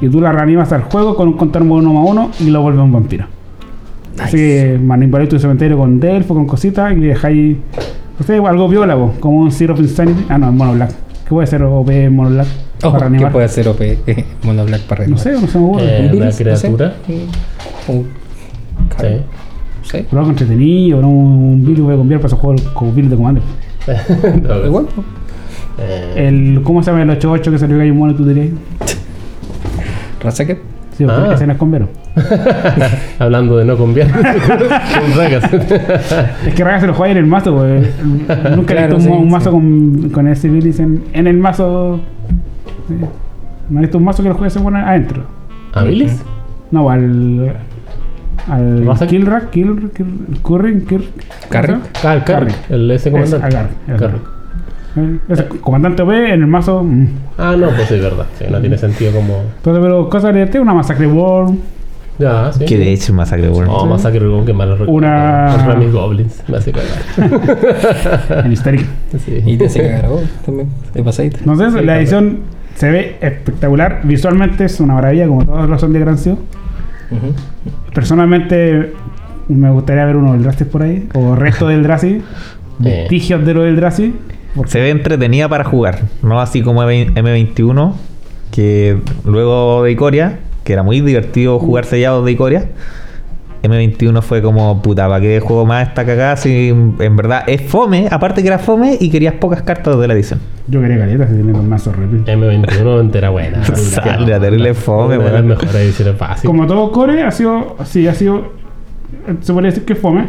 y tú la reanimas al juego con un contador 1 más 1 y lo vuelves un vampiro. Así que manipuláis tu cementerio con Delfo, con cositas y le dejáis. No sé, algo viola, como un Zero of Insanity. Ah, no, es Mono Black. ¿Qué puede ser OP en Mono Black? Oh, para ¿Qué puede hacer OP? Mono Black para No reanimar? sé, no se me ocurre. Eh, ¿Un una virus? No sé. criatura. Un- un- Sí. Sí. Pero algo entretenido, no un virus voy a cambiar para esos juegos como virus de Commander. Igual. Eh, El, ¿Cómo se llama el 8-8 que salió Gallo Mono y tú dirías? Razaket. Sí, porque Ah. ese no es con Vero. Hablando de no conviar. Un Ragas. Es que Raga se lo juega en el mazo, pues. Nunca he visto Claro, un, sí, un mazo sí. con, con ese virus en, en el mazo. Sí. No he visto un mazo que lo juegue se pone adentro. ¿Habilis? No, al. Al ¿Raza? Killrack, Kill, Kill, Curry, Kill. Carrick. Ah, el Carrick. El ese Es, comandante. Carrick, Eh, comandante OP en el mazo. mm. Ah, no, pues es verdad. Sí, no tiene sentido como. Pero, pero cosas de una masacre worm. Ya, sí. Que de hecho Masacre World. Oh, Masacre Worm, que malo recuerdo. Una- Contra mis goblins. Me hace cagar. El Hysteric. Sí. Y te hace cagar también. De pasadita. No sé, Sí, la también. edición se ve espectacular. Visualmente es una maravilla, como todos los son de Gran Ciudad. Ujú. Personalmente, me gustaría ver uno del Dracis por ahí, o resto del Dracis, vestigios de lo del Dracis. Se ve entretenida para jugar, no así como M21, que luego de Icoria, que era muy divertido jugar sellados de Icoria. M21 fue como, puta, ¿para qué juego más esta cagada? Si en verdad es fome, aparte que era fome y querías pocas cartas de la edición. Yo quería caleta, si tiene un mazo horrible. M21 entera buena. Sale, terrible fome, Una de las mejores ediciones fáciles. Como todo core, ha sido, sí, ha sido, se podría decir que fome,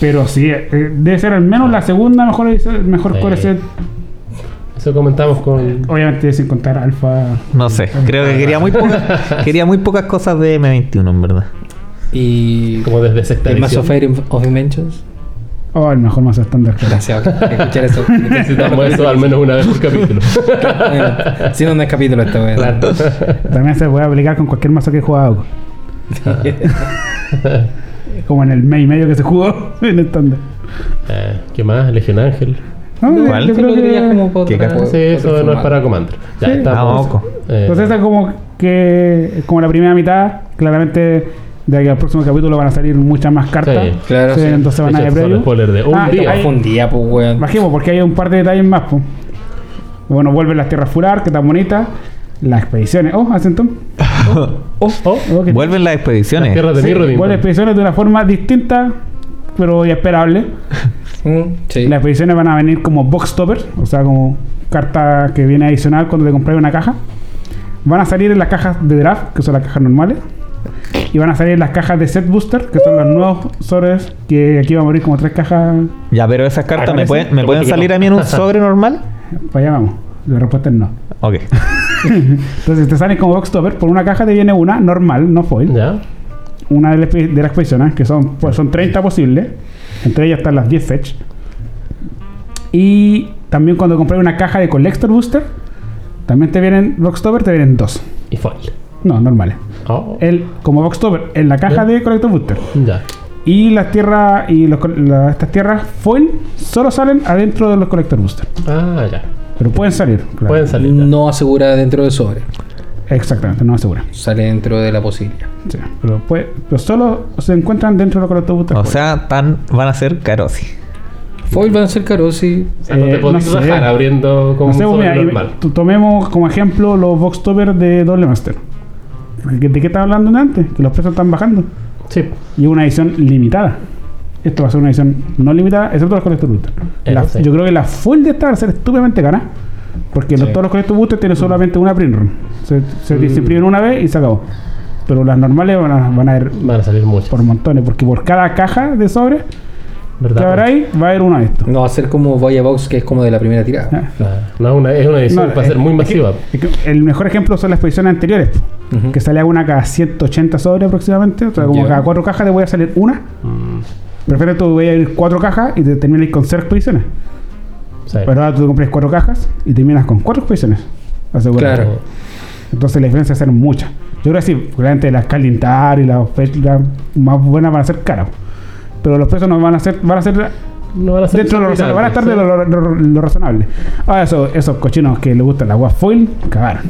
pero sí, eh, debe ser al menos la segunda mejor edición, mejor Sí. core set, Eso comentamos con. obviamente sin contar alfa. No sé, creo que quería muy pocas, quería muy pocas cosas de M21, en verdad. Y. Como desde sexta El Mazo edición. Fire of Inventions. Oh, el mejor mazo estándar. que- Gracias. Escuchar eso. Necesitamos eso al menos una vez por capítulo. Si no, no es capítulo esta vez. Claro. También se puede aplicar con cualquier mazo que he jugado. Como en el mes y medio que se jugó en estándar. Eh, ¿Qué más? Legion Ángel. No, yo- ¿Cuál? yo creo que- ¿Qué carta? Sí, eso no es para Commander. Ya Sí. está. Ah, pues, eh, Entonces esta como que es como la primera mitad, claramente de aquí al próximo capítulo van a salir muchas más cartas. Sí, claro, Sí, sí. en dos semanas de Echaste solo preview. spoiler de un Ah, día. Fue un día, pues, weón. Bajemos porque hay un par de detalles más. po. Bueno, vuelven las tierras furar, que tan bonitas. Las expediciones. Oh, Ascenton. Oh, oh. Oh, Vuelven las expediciones. de Sí, vuelven expediciones de una forma distinta, pero esperable. Mm, Sí. Las expediciones van a venir como box topper, o sea, como carta que viene adicional cuando te compras una caja. Van a salir en las cajas de draft, que son las cajas normales. Y van a salir en las cajas de set booster, que son los nuevos sobres, que aquí van a morir como tres cajas. Ya, pero esas cartas me pueden, me pueden salir no. a mí en un sobre normal. Para allá vamos. La respuesta es no. Ok. Entonces te salen como box topper. Por una caja te viene una normal, no foil. Ya. Una de de las expediciones, que son, pues, son 30 posibles. Entre ellas están las 10 fetch. Y también cuando compras una caja de Collector Booster, también te vienen box topper, te vienen dos. Y foil. No, normales. Oh. El, como box topper en la caja de Collector Booster. Ya. Y las tierras y los la- estas tierras foil solo salen adentro de los Collector Booster. Ah, ya. Pero pueden salir. claro. Pueden salir. ya. No asegura dentro del sobre. Exactamente, no asegura. Sale dentro de la posibilidad. Sí, pero, pues, pero solo se encuentran dentro de los Duty. O sea, tan, van a ser carosi. Foil van a ser caros, sí. O sea, no Eh, te podés no sé. bajar abriendo como no sé, un sobre mira, normal. tomemos como ejemplo los box toppers de Doble Master. ¿De qué estaba hablando antes? Que los precios están bajando. Sí. Y una edición limitada. Esto va a ser una edición no limitada, excepto los Collector Booster. Eso La- sí. Yo creo que la full de esta va a ser estúpidamente cara. Porque los- Sí. todos los Collector Boosters tienen solamente una print run. Se, se, Mm. una vez y se acabó. Pero las normales van a, van a ir Van a salir muchos. por montones. Porque por cada caja de sobre ¿Verdad? que habrá ahí, va a haber uno de estos. No va a ser como Voya Box, que es como de la primera tirada. Ah. No, es una, es una edición No, que va a es- ser muy es que- masiva. es que el mejor ejemplo son las expediciones anteriores. po, Ujú. Que salía una cada 180 sobre aproximadamente. O sea, como Ya. cada cuatro cajas te voy a salir una. Mm, Prefiero tú voy a ir cuatro cajas y te terminas con cero expediciones. sí. Pero ahora tú compras cuatro cajas y terminas con cuatro expediciones. Asegurado. Claro. Entonces la diferencia va a ser mucha. Yo creo que sí, probablemente las calentar y las ofertas más buenas van a ser caras. Pero los precios no van a ser, van a ser No van a ser dentro de lo razonable, van a estar de lo, lo- lo razonable. Ahora eso, esos cochinos que les gustan la agua foil, cagaron.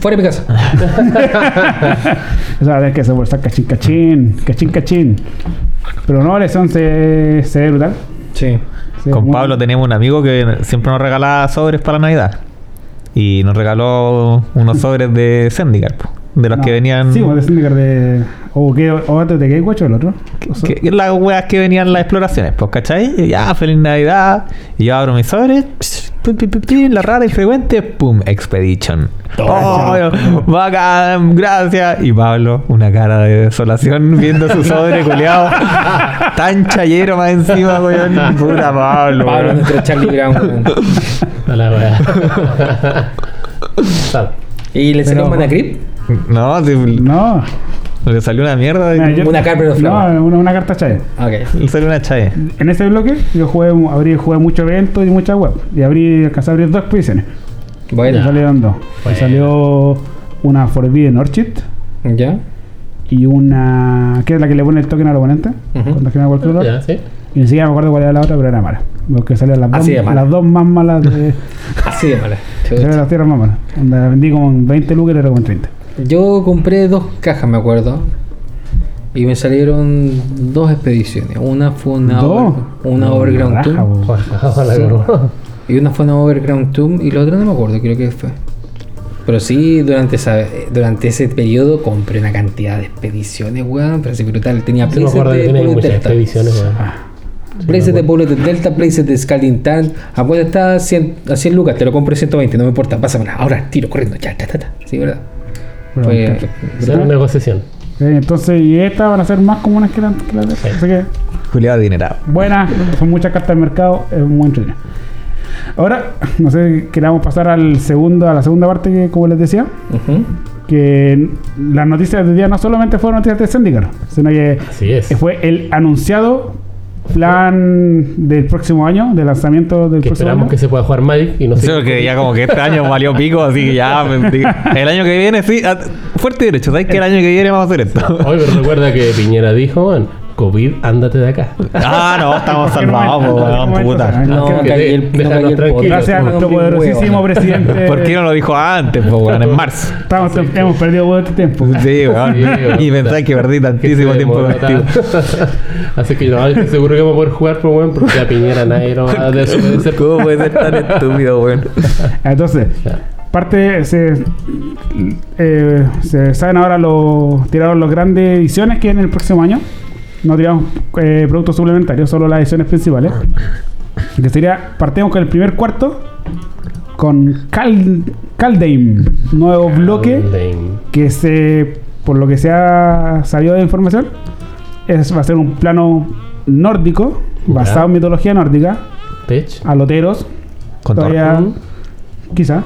Fuera de mi casa. O sea, es que se bolsa cachín cachín, cachín cachín. Pero no, la edición se, se ve brutal. Sí. Se Con muy- Pablo teníamos un amigo que siempre nos regalaba sobres para Navidad. Y nos regaló unos sobres de Zendikar, po, de los No, que venían. Sí, como de Syndicate de. O qué, o antes de qué guacho el otro. O sea, que, que las weas que venían en las exploraciones, pues, ¿cachai? Y ya, feliz Navidad. Y yo abro mis sobres, psh, pum, pum, pum, pum, la rara y frecuente, pum, Expedition. Oh, bacán, gracias. Y Pablo, una cara de desolación viendo su sobre culeado. Tan chayero más encima, weón. Puta Pablo, Pablo, weón. nuestro Charlie Brown. weón. A la wea. Sabe. ¿Y le salió Pero- un Manacrip? No, si- No, le salió una mierda. Mira, yo- Una of Flower. no, una, una carta chaya. Ok. Le salió una chaye. En ese bloque yo jugué, abrí, jugué muchos eventos y muchas web. Y abrí, alcancé a abrir dos expediciones. Me Bueno. salieron dos. Me salió una Forbidden Orchid ¿Ya? y una. que es la que le pone el token al oponente. Ujú. Cuando genera cualquier color. Ya, sí. Y ni siquiera me acuerdo cuál era la otra, pero era mala. Porque salían las dos, Así de mala. las dos más malas de. Así de mala. salían las tierras más malas. Donde la vendí como en 20 lucas y era como en 30. Yo compré dos cajas, me acuerdo. Y me salieron dos expediciones. Una fue una, ¿Dos? over- una Overground Tomb. que. Y una fue una Overground Tomb. Y la otra no me acuerdo, creo que fue. Pero sí, durante, esa, durante ese periodo compré una cantidad de expediciones, weón. Pero así brutal. Tenía Sí, me places acuerdo que de Bullet muchas Delta. expediciones, weón. Places de Bullet Delta, places de Scaling Tarn. Apuesta está a 100, a 100 lucas, te lo compré 120, no me importa, pásamela. Ahora, tiro, corriendo, ya, ta, ta, ta. Sí, ¿verdad? Fue una negociación. Eh, Entonces, y estas van a ser más comunes que las que las de- Así que, Juliado adinerado. buenas, son muchas cartas de mercado, es muy entretenido. Ahora, no sé, queramos pasar al segundo, a la segunda parte que, como les decía, que las noticias de día no solamente fueron noticias de Zendikar, sino que Así es. que fue el anunciado plan del próximo año, de lanzamiento del Que próximo esperamos año. que se pueda jugar Magic y no sé. Creo que ya como que este año valió pico, así que ya. me- El año que viene, sí, fuerte y derecho. ¿Sabes que el año que viene vamos a hacer esto? Hoy pero recuerda que Piñera dijo, man, COVID, ándate de acá. Ah, no, estamos ¿En qué salvados, weón, puta. No, no déjanos tranquilos. Gracias a nuestro poderosísimo huevo. presidente. ¿Por qué no lo dijo antes, po, weón? En marzo. Estamos, hemos perdido buen tiempo. Sí, weón. Sí, weón. Y pensás que perdí tantísimo tiempo contigo. Así que no, estoy seguro que vamos a poder jugar, pues, weón, porque a Piñera nadie lo va a desobedecer. ¿Cómo puede ser tan estúpido, weón? Entonces, parte se, eh, se saben ahora los tiraron las grandes ediciones que en el próximo año. No tiramos eh, productos suplementarios, solo las ediciones principales. Que sería, partimos con el primer cuarto con Cal, Caldeim, nuevo bloque Lame. que se, por lo que se ha sabido de información, es, va a ser un plano nórdico, basado en mitología nórdica, Tech. aloteros, Con todavía, quizá.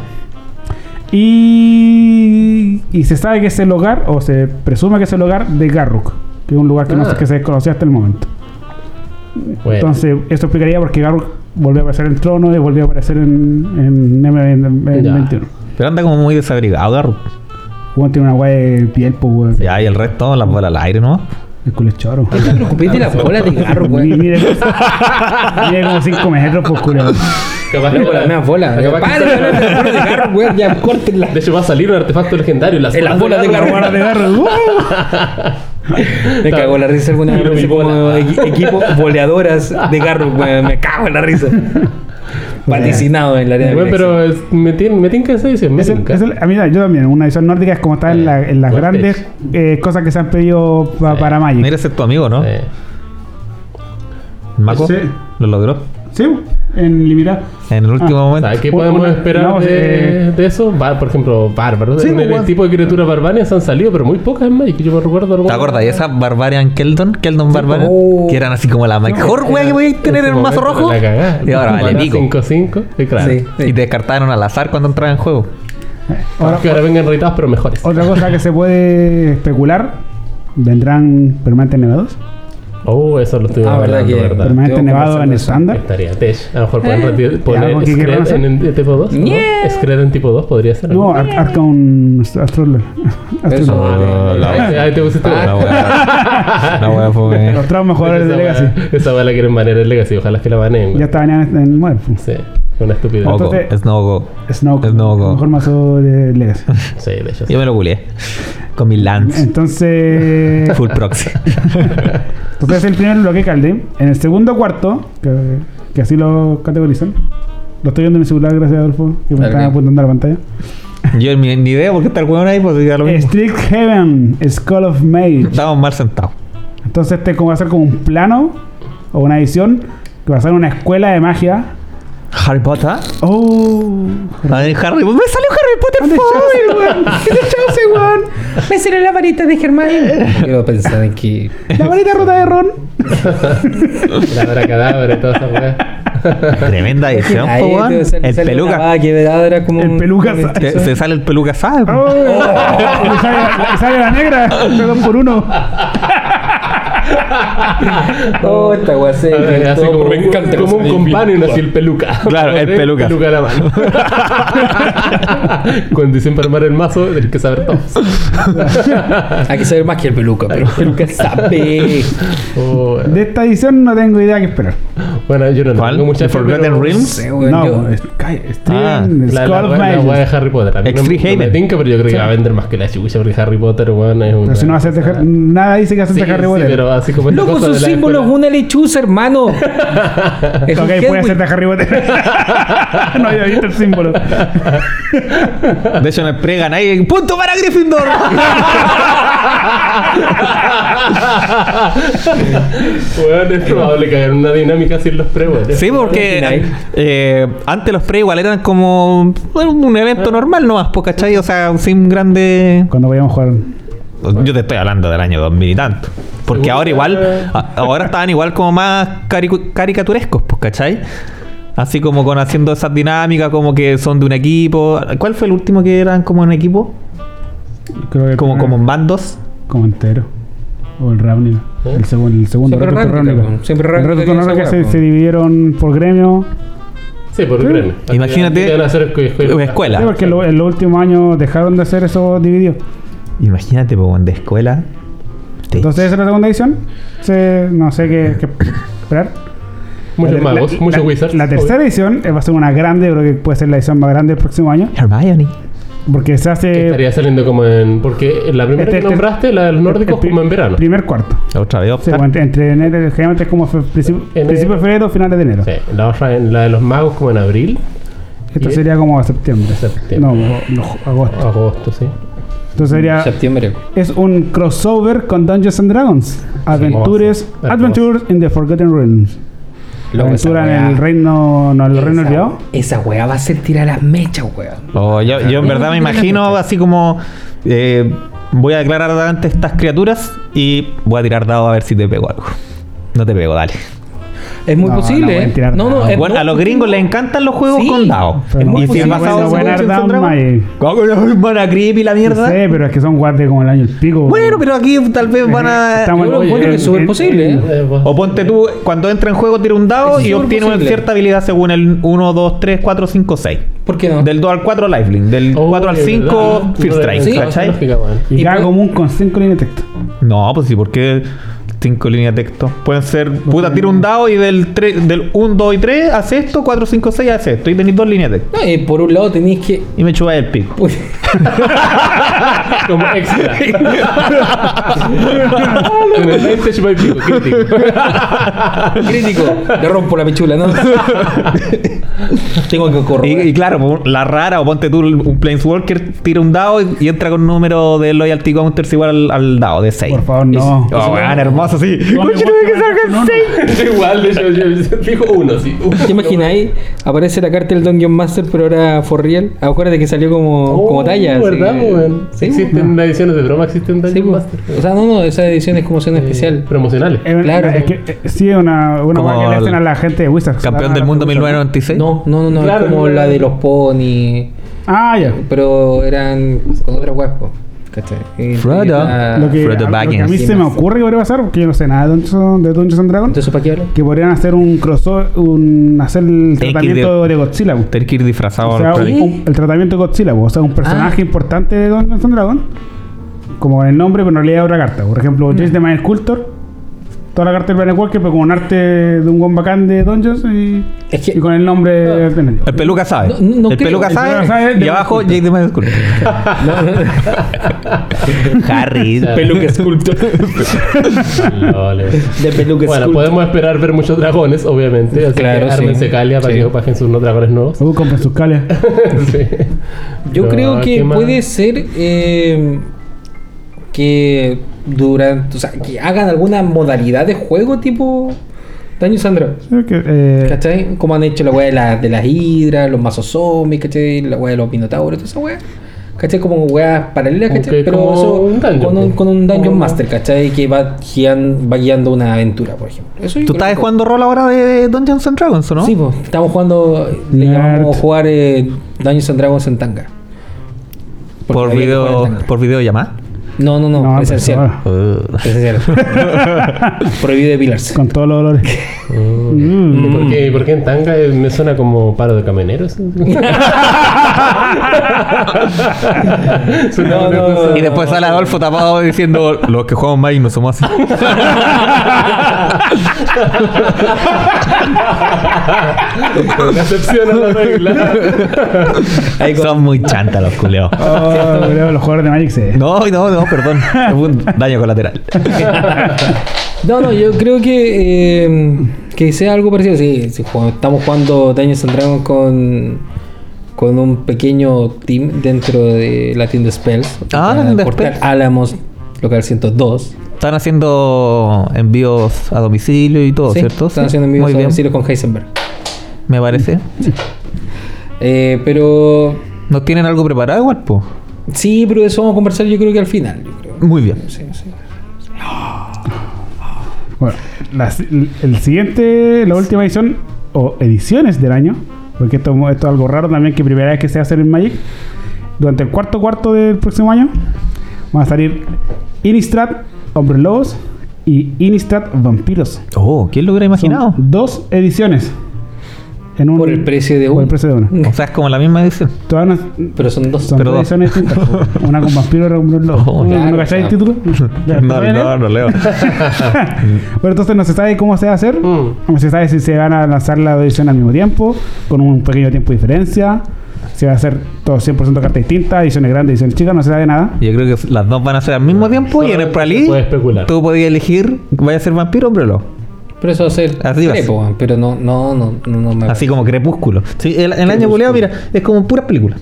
Y, y se sabe que es el hogar, o se presume que es el hogar de Garruk, que es un lugar que, no, Ah. se- que se desconocía hasta el momento. Bueno, Entonces, esto explicaría por qué Garruk volvió a aparecer en el trono y volvió a aparecer en, en Ya. M21. Pero anda como muy desabrigado, Garro. Juan tiene una guay de piel, pues, weón. Ya, y el resto, las bolas al aire, ¿no? El culo es choro. No te preocupes de las bolas de garro, Mi- weón. Mide como 5 metros, pues culo. Capaz Con las mismas bolas. Capaz que- las bolas de garro, weón. Ya, córtenlas. De hecho, va a salir un artefacto legendario. Las En las bolas de garro. Ahora de garro. Me cago en la risa alguna vez. Como equipo boleadoras de garro. Me cago en la risa. Vaticinado en la área de Bueno, pero es- me tienen que el- a mí, yo también, una edición nórdica es como está en, la- en las Buen grandes eh, cosas que se han pedido pa- Sí. para Magic. Mira, ese es tu amigo, ¿no? Eh, Maco. Sí. Lo logró. Sí, en limitada. En el último Ah, momento. ¿Sabes qué Una- podemos esperar no, de, eh, de eso? Bar- por ejemplo, bárbaros. Sí, el, el pues, tipo de criaturas barbarias han salido, pero muy pocas en Magic. Yo me recuerdo ¿Te acuerdas de esa Barbarian Keldon? Keldon Barbarian. oh. Que eran así como la mejor Era- wea que podías tener en un mazo rojo. la cagá. Y ahora vale pico. 5-5. Sí, claro. Sí, sí. Y te descartaron al azar cuando entraba en juego. Ahora, que ahora vengan retados, pero mejores. otra cosa que se puede especular: ¿vendrán permanentes nevados? Oh, eso lo estuvimos Ah, verdad hablando, que- ¿verdad? ¿Permanente nevado en estándar? Estaría Tesh. A lo mejor pueden Eh. reti- ¿Algo poner Scred en el tipo 2. ¿no? Yeah. Scred en tipo 2 podría ser. No, Ar- Arcaon Astrolor. Eso, Oh, la Ahí ahí te pusiste Ah, La. La wea fue. Los traumas jugadores de Legacy. Esa va la quieren banear en Legacy. Ojalá que la baneen. Ya estaban en, en pues. Sí, una estupidez. Entonces- Snowgo. Snow, Snow. mejor mazo de Legacy. Sí, de hecho. sí. Yo me lo culié. Con mi lance. Entonces, Full proxy. entonces es el primer bloque Calde. En el segundo cuarto, que, que así lo categorizan. Lo estoy viendo en mi celular, gracias Adolfo, que me Claro están apuntando a la pantalla. Yo ni, ni idea por qué está el weón ahí, pues ya lo mismo. Strict Heaven, Skull of Mage. Estábamos mal sentados. Entonces este como va a ser como un plano o una edición que va a ser una escuela de magia. Harry Potter. Oh, A ver, Harry Me salió Harry Potter ¿dónde foil, weón? ¿Qué te echase, weón? Me salió la varita de Germán. Quiero pensar en que. La varita rota de Ron. La y toda esa weá. Tremenda edición, Ahí po, weón. El peluca. que como El peluca Se, se sale el peluca, ¿sabes? Oh, le, sale, le sale la negra. Perdón por uno. Oh, esta weá se A ver, inventó así como, me encanta como un companion, así el peluca. Claro, el peluca. peluca a la mano. Cuando dicen para armar el mazo, tienes que saber todo. Hay que saber más que el peluca, pero el peluca sabe. Oh, De esta edición no tengo idea qué esperar. bueno, yo no ¿Cuál? tengo mucha ¿The fe, Forgotten pero- Realms? No, yo- es- calla, Ah, Stream, La, Skull la, de Harry Potter. A Extreme no me Haven. tinca, pero yo creo que va a vender más que la chucha porque Harry Potter, weón, es un. Pero si no va a ser nada dice que hace Sí, de Harry sí, Potter. Así como esta Loco, su símbolo es una lechuza, hermano. Es un Ok, puede ser de Harry Potter. no había visto el símbolo. De hecho, me pregan ahí. ¡Punto para Gryffindor! Weón, es probable que haya una dinámica sin los pre. Sí, porque eh, antes los pre igual eran como bueno, un evento normal nomás, ¿cachai? O sea, sin grande... Cuando vayamos a jugar. Yo te estoy hablando del año 2000 y tanto. Porque ahora igual, ahora estaban igual como más caricaturescos, pues, ¿cachai? Así como con haciendo esas dinámicas como que son de un equipo. ¿Cuál fue el último que eran como en equipo? Creo que Como, como en bandos. Como entero. O el Ravnica. ¿Eh? El segundo, el segundo Siempre Ravnica, Ravnica. Siempre El Ravnica se, dividieron por gremio. Sí, por Sí. Ucrania. Imagínate- hacer escu- escuela. Escuela. Sí, porque en los últimos años dejaron de hacer eso dividido. Imagínate, pues, de escuela. Te- Entonces esa es la segunda edición. Se- no sé qué, qué esperar. Muchos La- magos, la- muchos la- wizards. La tercera edición eh, va a ser una grande, creo que puede ser la edición más grande del próximo año. Hermione. Porque se Que hace. estaría saliendo como en. Porque la primera Este- que nombraste, la de los nórdicos, el como en verano. Primer cuarto. Otra vez Sí, entre, entre enero, generalmente es como fe- principio, principio de febrero, finales de enero. Sí, la otra, en la de los magos, como en abril, Esto sería como septiembre. Septiembre. No, no, agosto. agosto, sí. Entonces sería. Septiembre. Es un crossover con Dungeons and Dragons. Adventures, Hermoso. Adventures in the Forgotten Realms. Loco, Aventura en weá- el reino. No, el reino esa- olvidado. Esa weá va a ser tirar las mechas, weón. Oh, yo, yo en verdad me imagino así como eh, voy a declarar delante estas criaturas y voy a tirar dado a ver si te pego algo. No te pego, dale. Es muy No, no posible. a ¿eh? no, no, dados. es Bueno, a los gringos les encantan los juegos Sí. con dados. Pero Es muy y si posible, es basado no en Magic. ¿cómo? Mana creepy la mierda. Sí, pero es que son guardias como el año el pico. Bueno, pero aquí tal vez van a. Estamos Yo lo que es súper posible, ¿eh? O ponte tú, cuando entra en juego, tira un dado Es y obtiene una cierta habilidad según el 1, 2, 3, 4, 5, 6. ¿Por qué no? Del 2 al 4, lifelink. Del Oh, 4 al es 5, verdad. Fear No, Strike. ¿Cachai? Y puede- común con 5 líneas de texto. No, pues sí, porque Cinco líneas de texto. Pueden ser, puta, tira un dado y del, del 1, 2 y 3 hace esto, 4, 5, 6 hace esto. Y tenéis dos líneas de texto. No, y por un lado tenéis que. Y me chupa el pico. Como extra. en el Vintage by Pico, crítico. crítico, le rompo la pichula, ¿no? Tengo que Y, correr. y claro, po, la rara, o ponte tú un Planeswalker, tira un dado y, y entra con un número de Loyalty Counters igual al, al dado de 6. Por favor, no. Oh, weón, hermoso, sí. Me no ve que gusta salga más el 6. Igual, de hecho, yo- fijo uno, sí. ¿Te imagináis? Aparece la carta del Dungeon Master, pero ahora for real. Acuérdate que salió como, como talla. así Oh, ¿Verdad, weón? Sí, existen ediciones de broma, existen Sí, Dungeon pues. Master. O sea, no, no, esa edición es como edición Eh, especial. Promocionales. Es, Claro. es que eh, sí, es una, una Como que le hacen a la gente de Wizards. Campeón a del mundo Wizards. 1996. No, no, no, no, Claro, es como no, la de los pony. Ah, ya. Pero eran con otra huevo. ¿Cachai? Y- Frodo. Lo que, Frodo a, lo que a Baggins. mí se me ocurre que podría pasar, porque yo no sé nada de Dungeons, de Dungeons and Dragons, Entonces, ¿para qué hablar? que podrían hacer un crossover, un, hacer el Tiene que ir tratamiento de- de Godzilla. po. Tenés que ir disfrazado O sea, un- un- el tratamiento de Godzilla, po. o sea, un personaje Ah. importante de Dungeons and Dragons, como con el nombre, pero en realidad es otra carta. Por ejemplo, Jace the Mind Sculptor, toda la carta del Planet Walker, pero con un arte de un buen bacán de Dungeons y, Es que- y con el nombre alternativo. El peluca sabe. No, no el creo. peluca El sabe. peluca sabe y de- abajo Jake de Madrid Harry. Peluca Sculptor. De Peluca Bueno, Sculptor. podemos esperar ver muchos dragones, obviamente. Así Claro, que ármense sí. Calia para Sí. que bajen sus no dragones nuevos. Uh, compren sus cales. Sí. Yo creo ¿qué que puede ser eh, que durante, o sea, que hagan alguna modalidad de juego tipo Dungeons and Dragons. Sí, que, eh, ¿Cachai? Como han hecho la weá de, la- de las hidras, los mazos zombies, ¿cachai? La weá de los minotauros, toda esa weá. ¿Cachai? Como weas paralelas, ¿cachai? Ok, Pero como eso un dungeon, con, un, con un Dungeon Como- Master, ¿cachai? Que va, guian- va guiando una aventura, por ejemplo. Eso ¿Tú estás que- jugando rol ahora de Dungeons and Dragons o no? Sí, pues. Estamos jugando, le Nerd. llamamos jugar eh, Dungeons and Dragons en tanga. Por video, por videollamada. No, no, no, No, presencial. pero- Uh. Presencial. Prohibido depilarse. con todos los olores. Mm. ¿Y Mm. por qué, y por qué en tanga Eh, me suena como paro de camioneros? No, no, Y después sale Adolfo tapado diciendo los que jugamos Magic no somos así. La excepción a la regla. Son muy chantas los culeos. Oh, los jugadores de Magic se. No, no, no, perdón. Un daño colateral. No, no, yo creo que eh, que sea algo parecido. Sí, sí, jugamos- estamos jugando Dungeons and Dragons con, con un pequeño team dentro de la tienda Spells. Ah, la tienda Portal Spells. Álamos, local 102. Están haciendo envíos a domicilio y todo, Sí, ¿cierto? Están Sí. haciendo envíos Muy a bien. domicilio con Heisenberg. Me parece. Eh, pero ¿No tienen algo preparado igual, po? Sí, pero de eso vamos a conversar yo creo que al final. Yo creo. Muy bien. Sí, sí. Bueno, la el siguiente, la última edición, o ediciones del año, porque esto, esto es algo raro también, que primera vez que se hace en Magic, durante el cuarto cuarto del próximo año, van a salir Innistrad, Hombres Lobos y Innistrad Vampiros. Oh, ¿quién lo hubiera imaginado? Son dos ediciones. En un, Por el precio de por una. el precio de una. O sea, es como la misma edición. Todas las- Pero son dos. son Pero dos ediciones distintas. una con vampiros y otra con hombres lobos. Oh, ¿No claro, cacháis el título? No, ¿está bien, no, eh? no leo. Pero entonces no se sabe cómo se va a hacer. Mm. No se sabe si se van a lanzar la edición al mismo tiempo, con un pequeño tiempo de diferencia. Si va a ser todo 100% cartas distintas, ediciones grandes, ediciones chicas, no se sabe nada. Yo creo que las dos van a ser al mismo tiempo y en el Pralí tú podías elegir, vaya a ser vampiro o hombre lobo. Pero eso va a ser. Así va a ser. crepo, pero no, no, no, no, no me Así como crepúsculo. Sí, el, el año buleado, mira, es como puras películas.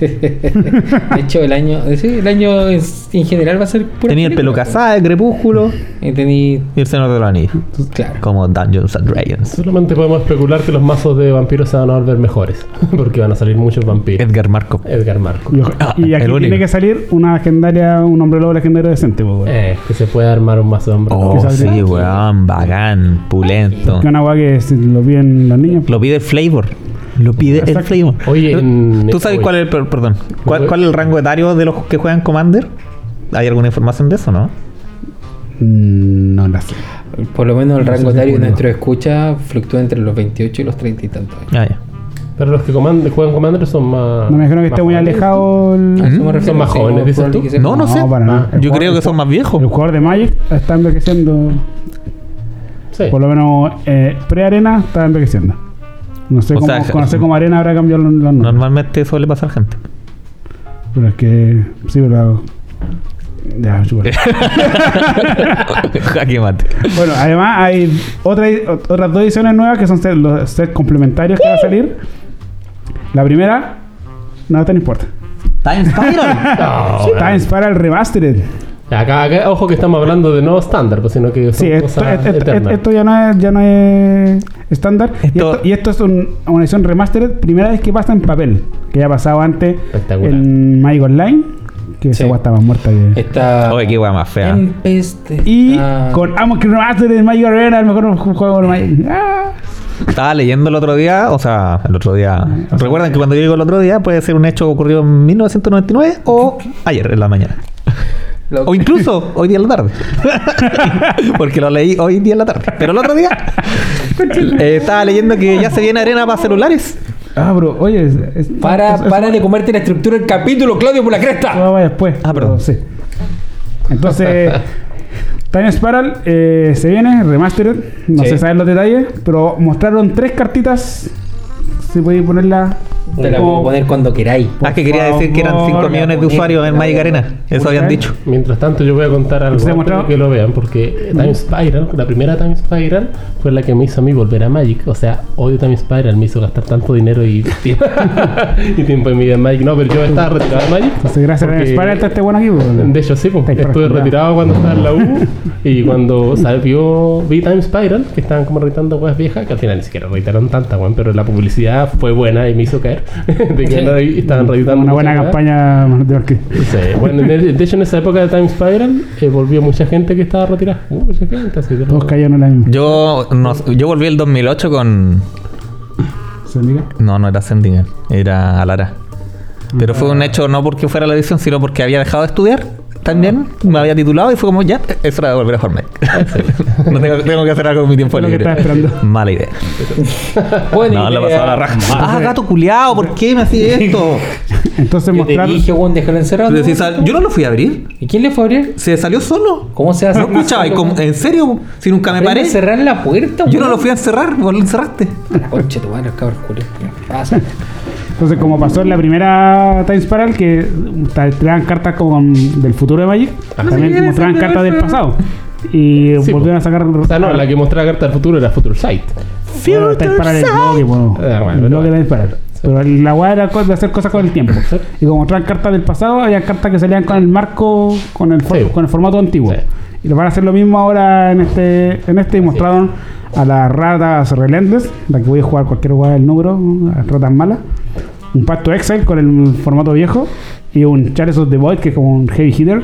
De hecho, el año, sí, el año en general va a ser pura Tenía el pelo película, casado, el crepúsculo Y tení, y el Señor de los Anillos. claro. Como Dungeons and Dragons. Solamente podemos especular que los mazos de vampiros se van a volver mejores. Porque van a salir muchos vampiros. Edgar Marco. Edgar Marco. Y, Ah, y aquí único. tiene que salir una legendaria, un hombre lobo legendario decente, pues. Eh, que se puede armar un mazo de hombres. Oh, Quizás sí, sí. weón, bacán, pulento. Que una weá que lo piden los niños. Lo pide el flavor. Lo pide el flavor. Oye, en- ¿tú sabes cuál es el, per- perdón, cuál, cuál es el rango etario de los que juegan Commander? ¿Hay alguna información de eso, no? Mm, No la sé. Por lo menos el No rango etario de nuestro escucha fluctúa entre los 28 y los 30 y tantos años. Ah, ya. Pero los que comandan, juegan Commander son más. No me dijeron que esté muy alejado el, A eso me Son más jóvenes, dices tú. No, no sé. para nada. El Yo jugador- creo que son más viejos. El jugador de Magic está envejeciendo. Sí. Por lo menos eh, pre-arena está envejeciendo. No sé O cómo, sea, arena habrá cambiado los, los nombres. Normalmente suele pasar gente. Pero es que. Sí, pero. Ya. Jaque mate. Bueno, además hay otra, otras dos ediciones nuevas que son set- los sets complementarios que va a salir. La primera, no te importa. Time Spiral. No, Times para el Remastered. Acá, acá, ojo que estamos hablando de no estándar, pues, sino que son Sí, esto, cosas esto- esto- eternas. esto ya no es, ya no es estándar. Y, Esto- esto, y esto es un- una edición remastered, primera vez que pasa en papel, que ya ha pasado antes Espectacular. en Magic Online, que Sí. esa guay estaba muerta. que- Está. Oye, qué guay más fea. Tempest. Y está- con Amos Remastered en Magic Arena, el mejor juego de Magic. ¡Ah! Estaba leyendo el otro día, o sea, el otro día. Recuerden que cuando yo digo el otro día, puede ser un hecho ocurrido en 1999 o ayer en la mañana. Lo- O incluso hoy día en la tarde. Porque lo leí hoy día en la tarde. Pero el otro día eh, estaba leyendo que ya se viene arena para celulares. Ah, bro, oye. es- es- Para, es- es- para de comerte la estructura del capítulo, Claudio, por la cresta. Eso va después. Ah, pero perdón. Sí. Entonces, Time Spiral eh, se viene, remastered. No Sí. se saben los detalles, pero mostraron tres cartitas. Si podéis ponerla. Te la puedo poner cuando queráis. Ah, que quería decir que eran 5 favor, millones de usuarios en Magic Arena. Eso habían dicho. Mientras tanto, yo voy a contar algo ¿Se ha antes de mostrado? que lo vean, porque Time Spiral, la primera Time Spiral, fue la que me hizo a mí volver a Magic. O sea, odio Time Spiral, me hizo gastar tanto dinero y tiempo, y tiempo en mi vida en Magic. No, pero yo estaba retirado de Magic. Entonces, gracias a porque- Time Spiral está este buen aquí. De hecho, sí, pues, Estáis estuve para retirado cuando estaba en la U y cuando salió vi Time Spiral, que estaban como reitando weas viejas, que al final ni siquiera reitaron tantas, weón, pero la publicidad fue buena y me hizo caer de que no, estaban reeditando Una buena campaña de. Sí, bueno, de, de hecho en esa época de Time Spiral eh, volvió mucha gente que estaba retirada. Uh, mucha gente, así que Todos no- cayeron en la misma. Yo, no- yo volví el 2008 con. ¿Se amiga? No, no era Sendinger, era Alara. Pero fue un hecho no porque fuera la edición, sino porque había dejado de estudiar también. Me había titulado y fue como, ya, es hora de volver a formar. no tengo, tengo que hacer algo con mi tiempo libre. estaba esperando. Mala idea. Buena No, la idea. pasaba a la raja. Ah, gato culiao, ¿por qué me hacía esto? Entonces mostraron. dije, weón, déjalo encerrado. Yo no lo fui a abrir. ¿Y quién le fue a abrir? Se salió solo. ¿Cómo se hace? No escuchaba. y como- ¿En serio? Si nunca me paré. cerrar la puerta, Yo no lo fui a encerrar, vos lo encerraste. Conche tu madre, cabrón, culiao. Pasa. Entonces, como pasó en la primera Time Spiral, que traían cartas como del futuro de Magic, también mostraban cartas del pasado. Y Sí, volvieron a sacar. O sea, no, la que mostraba carta del futuro era Future Sight. Bueno, Spiral es el bloque, bueno, Ah, bueno, el pero- bloque de Time Spiral. Pero la weá era de hacer cosas con el tiempo. Y como mostraban cartas del pasado, había cartas que salían con el marco, con el, for- Sí. con el formato antiguo. Sí. Y lo van a hacer lo mismo ahora en este, en este y mostraron a las ratas relentless, la que voy a jugar cualquier weá del número, las ratas malas. Un pacto Exile con el formato viejo y un Charles of the Void que es como un heavy hitter.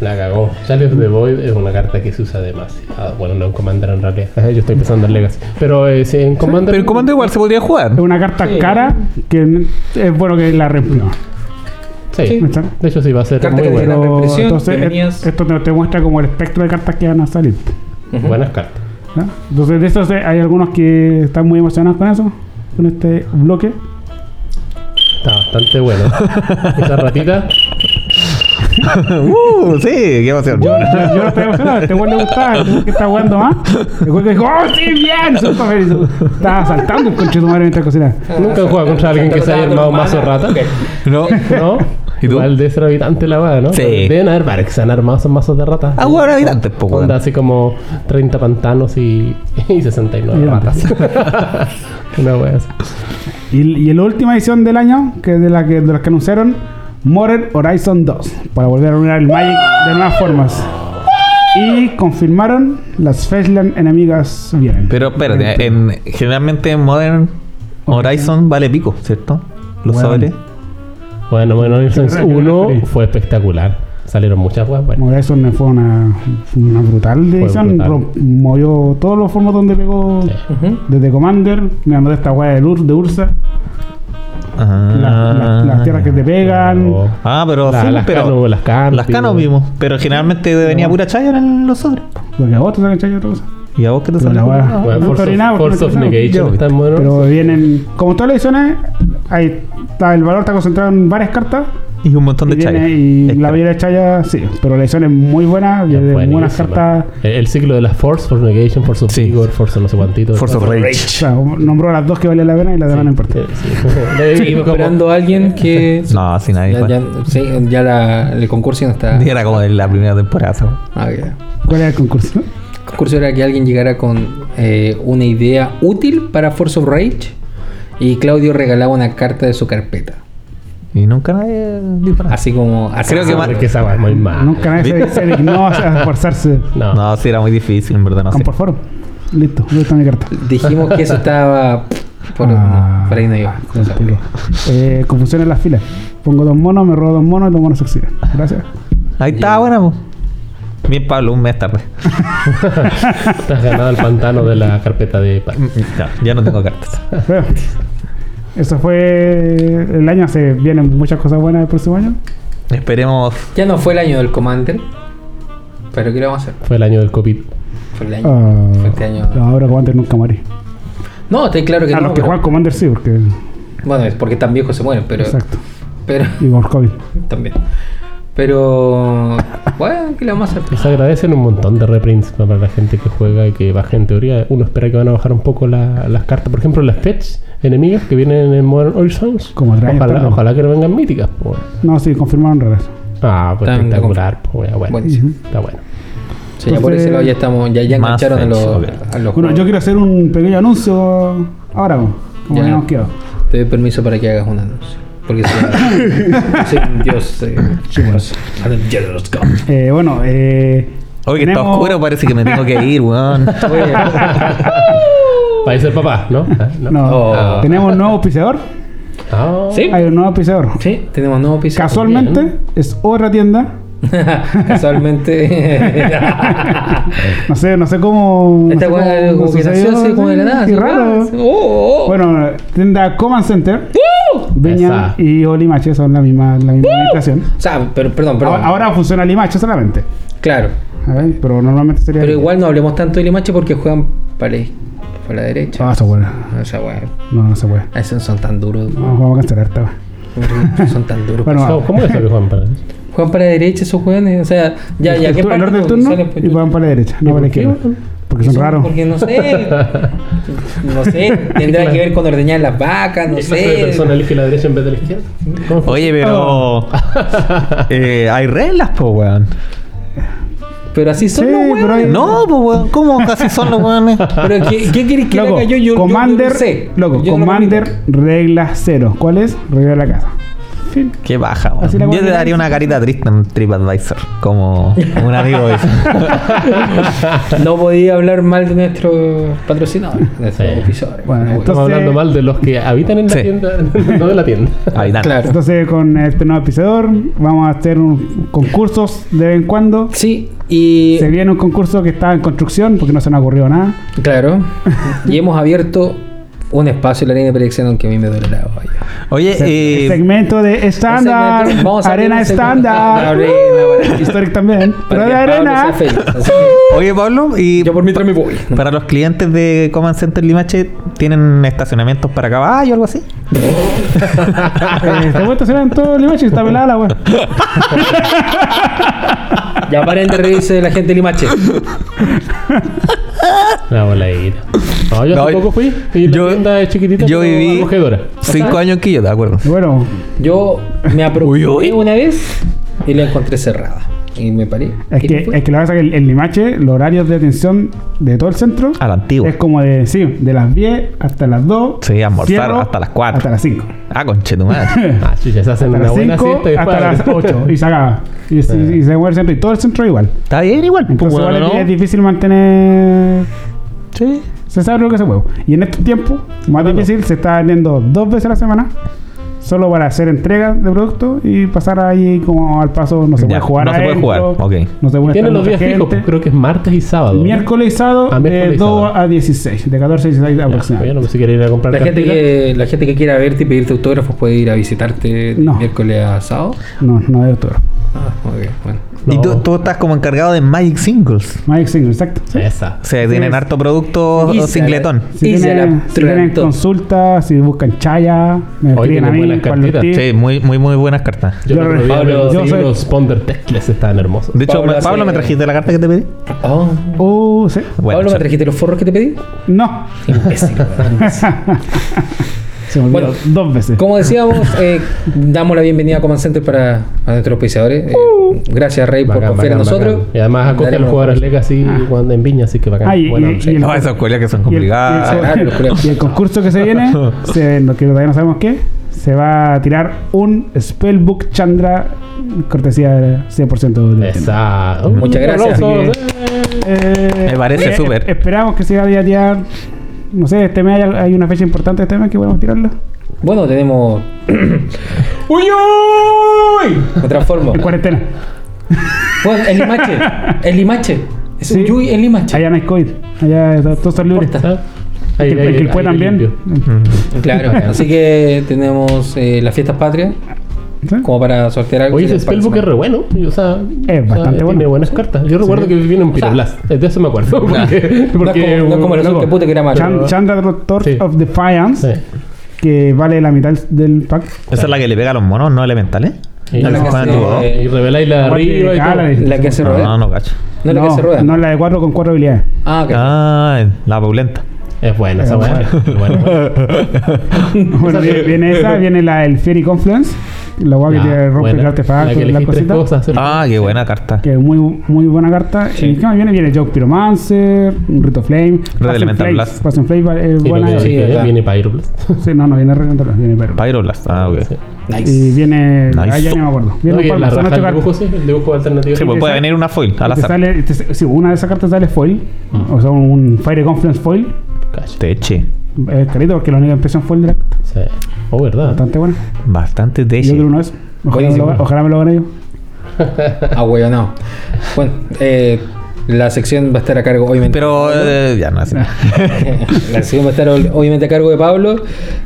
La cagó. Challenge of the Void es una carta que se usa demasiado. Bueno, no en Commander en realidad. Yo estoy pensando en Legacy. Pero eh, sí, en Commander. Pero el comando igual se podría jugar. Es una carta Sí. cara que es bueno que la reimprima. Sí. De hecho, sí, va a ser Carta muy reimpresión, entonces esto te, te muestra como el espectro de cartas que van a salir. Buenas cartas. ¿ya? Entonces de estos hay algunos que están muy emocionados con eso, con este bloque. Está bastante bueno. Esa ratita. uh, sí, qué emoción. Yo, yo, yo no estoy emocionado, a este güey le gustaba, este que está jugando más. El güey que dijo, ¡oh, sí, bien! Súper feliz. Estaba saltando el conche de tu madre mientras cocinaba. Nunca he jugado contra alguien que se haya armado mazo rata. No. ¿No? ¿Y tú? Igual de ser habitante la weá, ¿no? Sí. Deben haber varios que se han armado esos mazos de ratas. Ah, bueno, habitantes, po, Onda weón. así como 30 pantanos y, y 69 Y ratas. Una wea así. Y, y la última edición del año, que es de, la que, de las que anunciaron, Modern Horizon 2, para volver a unir el Magic de nuevas formas. Y confirmaron las Feshland enemigas vienen. Pero espérate, en, generalmente en Modern Horizon vale pico, ¿cierto? Los Bueno. sobres. Bueno, bueno, Sí, 1 sí. fue espectacular. Salieron muchas weas. Bueno, fue una, una brutal edición, movió todos los formatos donde pegó Sí. Ujú. desde Commander, de esta weá de, Ur- de Ursa, Ah. la- la- las tierras que te pegan. Claro. Ah, pero La- sí, las pero Cano, las Campi, las canos vimos, pero generalmente venía pura chaya en los sobres. Porque a vos te sacan chaya cosa. ¿Y a vos qué te Ah, Bueno, no Force, estoy of, Force of no- Negation está. Pero vienen, como todas las ediciones, ahí está, el valor está concentrado en varias cartas. Y un montón Y, de chayas. y Extra. la mayoría de chayas, sí. Pero la edición es muy buena, Es viene de buenas cartas. El, el ciclo de las Force, Force Negation, Force of Sí. Vigor, Force no sé cuantito. Force of Rage. O sea, nombró las dos que valían la pena y las demás no importa. Sí, sí. Seguimos esperando a alguien que. No, sin nadie. Ya, ya, sí, ya la, el concurso no está. Era como de la primera temporada. Ah. ¿Cuál era el concurso? El concurso era que alguien llegara con eh, una idea útil para Force of Rage y Claudio regalaba una carta de su carpeta. Y nunca nadie nada. Así como. Así Creo que más- que esa weá es muy mala. Nunca nadie se, se dignó a esforzarse. No. No, sí, era muy difícil, en verdad, no sé. Por foro. Listo, ahí está mi carta. Dijimos que eso estaba. Por, Ah, no, por ahí no iba. No contigo. Eh, confusión en las filas. Pongo dos monos, me robo dos monos y los monos se oxidan. Gracias. Ahí buena, po. Bien, Pablo, un mes tarde. Te has ganado el pantano de la carpeta de. Ya, ya no tengo cartas. Eso fue el año. Se vienen muchas cosas buenas el próximo año. Esperemos. Ya no fue el año del Commander. Pero ¿qué le vamos a hacer? Fue el año del COVID. Fue el año. Ah, Fue este año. no, ahora Commander nunca muere. No, está claro que A no. los que pero- juegan Commander sí, porque. Bueno, es porque tan viejos se mueren, pero. Exacto. Pero. Y con COVID. También. Pero. Bueno, ¿qué le vamos a hacer? se agradecen un montón de reprints para la gente que juega y que baja en teoría. Uno espera que van a bajar un poco la- las cartas. Por ejemplo, las fetch enemigas que vienen en Modern Horizons. Como traen Ojalá, que no vengan míticas. pues. No, sí, confirmaron regreso. Ah, pues Está- espectacular. pues, bueno, Buenísimo. Está bueno. Sí, ya por ese lado ya estamos. Ya, ya engancharon a los, a Bueno, juegos. yo quiero hacer un pequeño anuncio ahora, como Ya. habíamos quedado. Te doy permiso para que hagas un anuncio. Porque soy, soy un dios. Eh. Eh, bueno, eh. Oye, que está oscuro, parece que me tengo que ir, weón. Oye, Para ser papá, ¿no? Ah, No, Oh. tenemos un nuevo auspiciador. Ah, ¿Sí? Hay un nuevo auspiciador. Sí, tenemos nuevo piso. Casualmente es otra tienda. Casualmente. No sé, no sé cómo. Esta no sé cómo como que nació sucedió, así como de la nada. Raro. ah, oh, oh. Bueno, tienda Command Center, Viña Esa. y Olimache son la misma, la misma administración. O sea, pero, perdón, perdón. Ahora, ahora funciona Limache solamente. Claro. A ver, pero normalmente sería. Pero igual no hablemos tanto de Limache porque juegan para la, para la derecha. Ah, esa buena. O sea, weón. No, no se puede. Esos son tan duros. No, vamos a cancelar esta. weá. Son tan duros. Bueno, ¿Cómo, cómo es eso que Juan para Juegan para la derecha esos weones. O sea, ya, ya. el, ¿qué tu- el parte orden del no turno pues, y van para la derecha, no para la izquierda. Porque son raros. Porque no sé. No sé. Tendrá que ver con ordeñar las vacas, no ¿Qué clase de sé. persona elige la derecha en vez de la izquierda? Oye, pero. eh, hay reglas, po, weón. Pero así son Sí, los weones. hay- No, po, weón. ¿Cómo casi son los weones? Pero ¿qué, qué querés que Loco, haga yo? Yo, yo- yo Commander, no sé. loco, Yo no lo Commander, permito. regla cero. ¿Cuál es? Regla de la casa. Fin. Qué baja, la Yo te daría una carita triste en TripAdvisor. Como un amigo dice. No podía hablar mal de nuestro patrocinador, de nuestros Sí. Bueno, Bueno, entonces- Estamos hablando mal de los que habitan en la Sí. tienda, no de la tienda. Habitante. Claro. Entonces, con este nuevo episodio, vamos a hacer un, concursos de vez en cuando. Sí, y Se viene un concurso que está en construcción porque no se nos ha ocurrido nada. claro, y hemos abierto un espacio en la línea de predicción aunque a mí me duele la olla. Oye, Se- eh, segmento de estándar, arena estándar, Historic también, pero de arena. feliz. Oye, Pablo, y yo por mientras me voy. para los clientes de Command Center Limache, ¿tienen estacionamientos para caballo o algo así? Eh, a hacer en todo Limache y está pelada la wea. Ya paren de reírse de la gente de Limache. La boladita. No, yo No, hace poco fui y la yo- tienda es chiquitita. yo viví- acogedora. Cinco años en Quillo, ¿de acuerdo? Bueno, Yo me apropié una vez y la encontré cerrada. Y me paré. es ¿Y que, es que lo que pasa es que el, el Limache, los horarios de atención de todo el centro, A la antigua. es como de, sí, de las 10 hasta las 2. Sí, almorzar cierro hasta las 4. Hasta las 5. Ah, conche tu madre. Ah, chucha, se hacen Hasta una las buena 5 siesta y hasta las 8 y se acaba. Y, si- y se mueve el centro y todo el centro igual. Está bien igual. pues, Entonces bueno, igual es- ¿no? es difícil mantener Sí. Se sabe lo que se puede. Y en estos tiempos, más difícil, se está vendiendo dos veces a la semana. Solo para hacer entregas de productos y pasar ahí como al paso. No se Ya, puede jugar no se puede jugar, ok. No se puede Tiene estar los días fijos, creo que es martes y sábado. Miércoles y sábado Ah, miércoles de y 2 sábado. a 16, de 14 a 16 Ya, aproximadamente. yo no sé si quiere ir a comprar La gente, que, la gente que quiera verte y pedirte autógrafos puede ir a visitarte No. miércoles a sábado. No, no de autógrafo. Ah, ok, bueno. Y tú, tú estás como encargado de Magic Singles. Magic Single, exacto. Esa. O sea, tienen Sí. harto producto Y singletón. Si Y se tienen, la si tienen plantó. consultas, si buscan chaya, me Hoy escriben a tienen mí, buenas cartitas. Sí, muy, muy, muy buenas cartas. Yo, Yo día Pablo, yo soy- unos Ponder Tecles, estaban hermosos. De hecho, Pablo me- hace- Pablo, ¿me trajiste la carta que te pedí? Oh. Uh, sí. Bueno, Pablo, ¿me sí. trajiste los forros que te pedí? No. Imbécil. Se me olvidó Bueno, dos veces. Como decíamos, eh, damos la bienvenida a Command Center para a nuestros auspiciadores. Eh, gracias, Rey, por Bacán, confiar en nosotros. bacán. Y además acoge a los jugadores Legacy cuando en Viña, así que bacán. Ah, y- Buena y- onda. y el- No, esas escuelas que son Y el, y el- complicadas. Ah, y el concurso que se viene, se, no, que todavía no sabemos qué, se va a tirar un Spellbook Chandra cortesía de 100% de. Uh, Muchas gracias. eh. Me parece eh, súper. Esperamos que se vaya a tirar. No sé, este mes hay, hay una fecha importante este mes que podemos tirarlo. Bueno, tenemos. ¡Uy, uy! Me transformo. En cuarentena. Bueno, el limache. El limache. Es un Sí. Yui el limache. Allá no hay COVID. Allá todo todo está libre. Importa. Ah, ahí- El que- ahí- el ahí puede también. Claro. Así que tenemos eh, las fiestas patrias ¿Sí? como para sortear algo. Oye, Sí, ese Spellbook es re bueno. y, O sea, Es o sea, bastante bueno. Tiene buenas cartas. Yo recuerdo que viene un Pyroblast. De eso me acuerdo. Porque, No es porque como- no es como el que puta que era malo. Chan- Chandra Torch Sí. of Defiance, Sí. que vale la mitad del pack. Esa es la que le pega a los monos, no elementales. Y, No, la que se- eh, y reveláis la arriba y. Calaris. La que se No, rueda. no, no, cacho. No, la que se rueda. no la de 4 con 4 habilidades. Ah, ok. Ah, la paulenta. Es buena esa Es weá. Bueno, viene, esa, viene la el Fairy Confluence, la guay que te rompe buena. el artefacto, La que tres cositas. cosas. Ah, qué buena carta. Que es muy, muy buena carta. ¿Y qué más viene? Viene Joke Pyromancer, un Rito Flame, Passion Elemental. Blast. Passion Flame es Sí, lo buena. que sí, viene Pyroblast. Sí, no, no viene Elemental Blast, viene Pyro. Pyroblast. Ah, ok. Sí. Nice. Y viene. Nice. Ah, ya no me acuerdo. Viene No, un par la son ocho cartas. dibujo, sí, el dibujo alternativo. Sí, pues puede sale- venir una foil al azar. sale, te- sí, una de esas cartas sale foil, Mm. o sea, un Fire Confluence foil. Cacho. Te eche. Es carito porque la única impresión foil de la carta. Sí. Oh, verdad. Bastante buena. Bastante te Yo quiero una vez. Ojalá, me lo, Buenísimo. ojalá me lo gane yo. Ah, huevo, no. Bueno, eh, la sección va a estar a cargo, obviamente. Pero eh, ya no así. La sección va a estar obviamente a cargo de Pablo.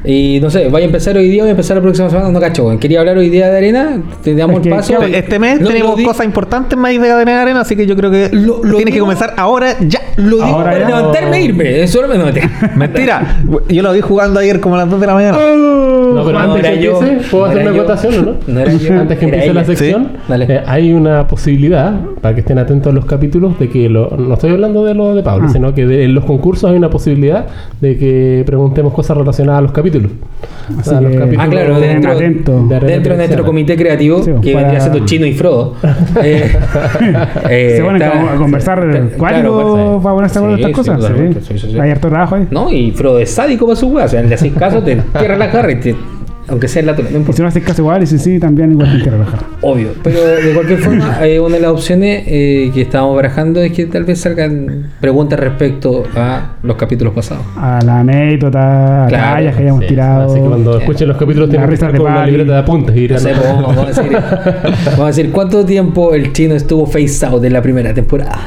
Y no sé, vaya a empezar hoy día, voy a empezar la próxima semana. No cacho. Quería hablar hoy día de arena, te damos Es que, el paso. ¿qué Este mes No, tenemos di- cosas importantes más de Arena Arena, así que yo creo que Lo- lo tienes que comenzar ahora ya. Lo digo Ahora para ya. levantarme e irme. Eso no me noté. Mentira. Yo lo vi jugando ayer como a las 2 de la mañana. No, pero No, antes era que yo. empiece, ¿puedo No hacer una o no? No era yo. Antes que Era empiece la sección, Sí, eh, hay una posibilidad, para que estén atentos a los capítulos, de que lo- no estoy hablando de lo de Pablo, Ah. sino que de, en los concursos hay una posibilidad de que preguntemos cosas relacionadas a los capítulos. Así A los que- capítulos Ah, claro, dentro, atentos. de Arena dentro de nuestro comité creativo, Sí, que para- vendría siendo Chino y Frodo. eh, eh, Se ponen está- a, a conversar cuático claro, para ponerse a estas sí, cosas. totalmente, sí. sí, sí, sí. Hay harto trabajo ahí. No, y Frodo es sádico para su weá. O sea, le haces caso, te cierra la jarra y te. Aunque sea en la tula, no importa. si no haces caso igual, y si sí, también igual te quiero relajar. Obvio. Pero de cualquier forma, eh, una de las opciones eh, que estábamos barajando es que tal vez salgan preguntas respecto a los capítulos pasados. A la anécdota, a Claro, tallas que hayamos Sí, tirado. Así que cuando escuchen los capítulos La tienen que risa estar de con una libreta de apuntes y ir No sé, pues, vamos, vamos a decir, vamos a decir cuánto tiempo el chino estuvo face out en la primera temporada.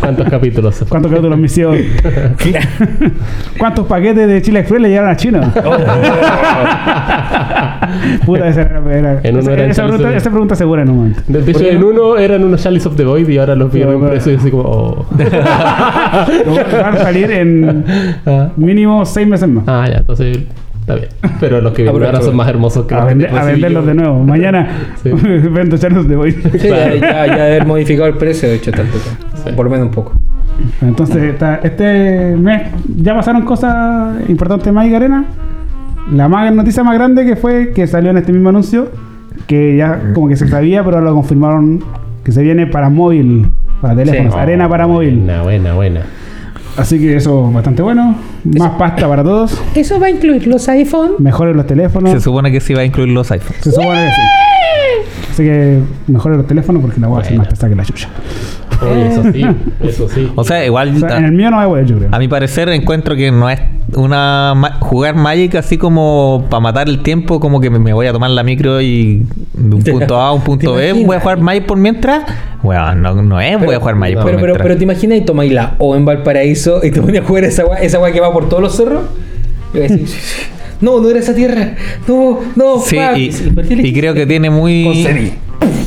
¿Cuántos capítulos? ¿Cuántos capítulos misión? ¿Cuántos paquetes de Chile Express le llegaron a China? Puta, esa era. era- En uno esa, eran esa pregunta, esa pregunta segura en un momento. De, de hecho, en uno eran unos Chalice of the Void y ahora los vi impresos y así como... oh. Van a salir en ah, mínimo seis meses más. ah, ya, entonces está bien. Pero los que vienen ahora son más hermosos que A, los que vender- a venderlos de nuevo. Mañana Sí. vendo charlos de. Sí, ya, ya, ya haber modificado el precio, de hecho, tanto. Sí. Por lo menos un poco. Entonces, este mes ya pasaron cosas importantes en Magic Arena. La más, noticia más grande que fue que salió en este mismo anuncio, que ya como que se sabía, pero lo confirmaron que se viene para móvil, para teléfonos, Sí. Arena para móvil. Buena, buena, buena. Así que eso bastante bueno. Más pasta para todos, ¿Eso va a incluir los iPhone? mejores los teléfonos. Se supone que sí va a incluir los iPhones. Se supone que sí. Así que mejores los teléfonos porque la voy a hacer más pesada que la chucha. Oye, eso sí, eso sí. O sea, igual. O sea, en el mío no a poder, yo creo. A mi parecer encuentro que no es una ma- jugar Magic así como para matar el tiempo, como que me, voy a tomar la micro y de un punto A a un punto ¿Te B imaginas? voy a jugar Magic por mientras. Bueno, no, no es voy a jugar Magic no, por Pero, pero, mientras. pero te imaginas y tomáis la O en Valparaíso y te pones a jugar esa weá, esa que va por todos los cerros. Y vas a decir, no, no era esa tierra. No, no, sí, y, Sí, ¿por qué le y creo que tiene muy Concedí.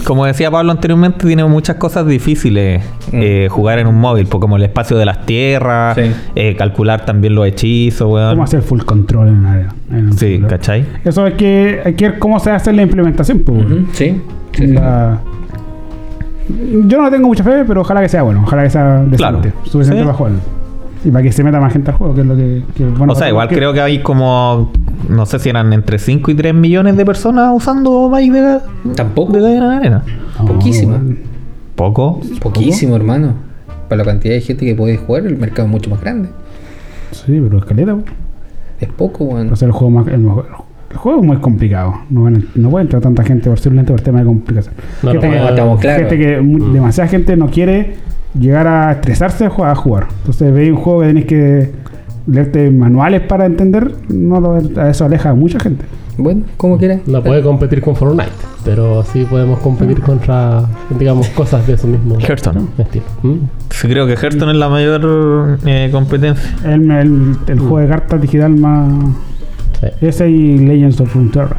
como decía Pablo anteriormente, tiene muchas cosas difíciles eh, jugar en un móvil, pues como el espacio de las tierras, Sí. eh, calcular también los hechizos, weón. ¿Cómo hacer full control en, una- en Sí, celular? ¿cachai? Eso hay que, hay que ver cómo se hace la implementación. pues, Sí. sí, sí. La- Yo no tengo mucha fe, pero ojalá que sea bueno. Ojalá que sea decente. Claro. Suficiente Sí. para jugar. Y para que se meta más gente al juego, que es lo que. que bueno o sea, igual que- creo que hay como, no sé si eran entre 5 y 3 millones de personas usando Magic de, Tampoco. de Gran Arena. No, poquísimo. bueno. Poco. Poquísimo, hermano. Para la cantidad de gente que puede jugar, el mercado es mucho más grande. Sí, pero es caleta. pues. Es poco, weón. O sea, el juego, más, el, mejor- el juego es muy complicado. No, no puede entrar tanta gente posiblemente por tema de complicación. No, gente, no, que, no, estamos claros. gente que mu- demasiada gente no quiere llegar a estresarse a jugar. a jugar. Entonces veis un juego que tenéis que leerte manuales para entender. No lo- a eso aleja a mucha gente. Bueno, como quieras. No puede competir con Fortnite, pero sí podemos competir contra, digamos, cosas de su mismo Hearthstone. estilo. ¿Mm? Sí, creo que Hearthstone es la mayor eh, competencia. El, el, el juego de cartas digital más. Sí. Ese y Legends of Runeterra.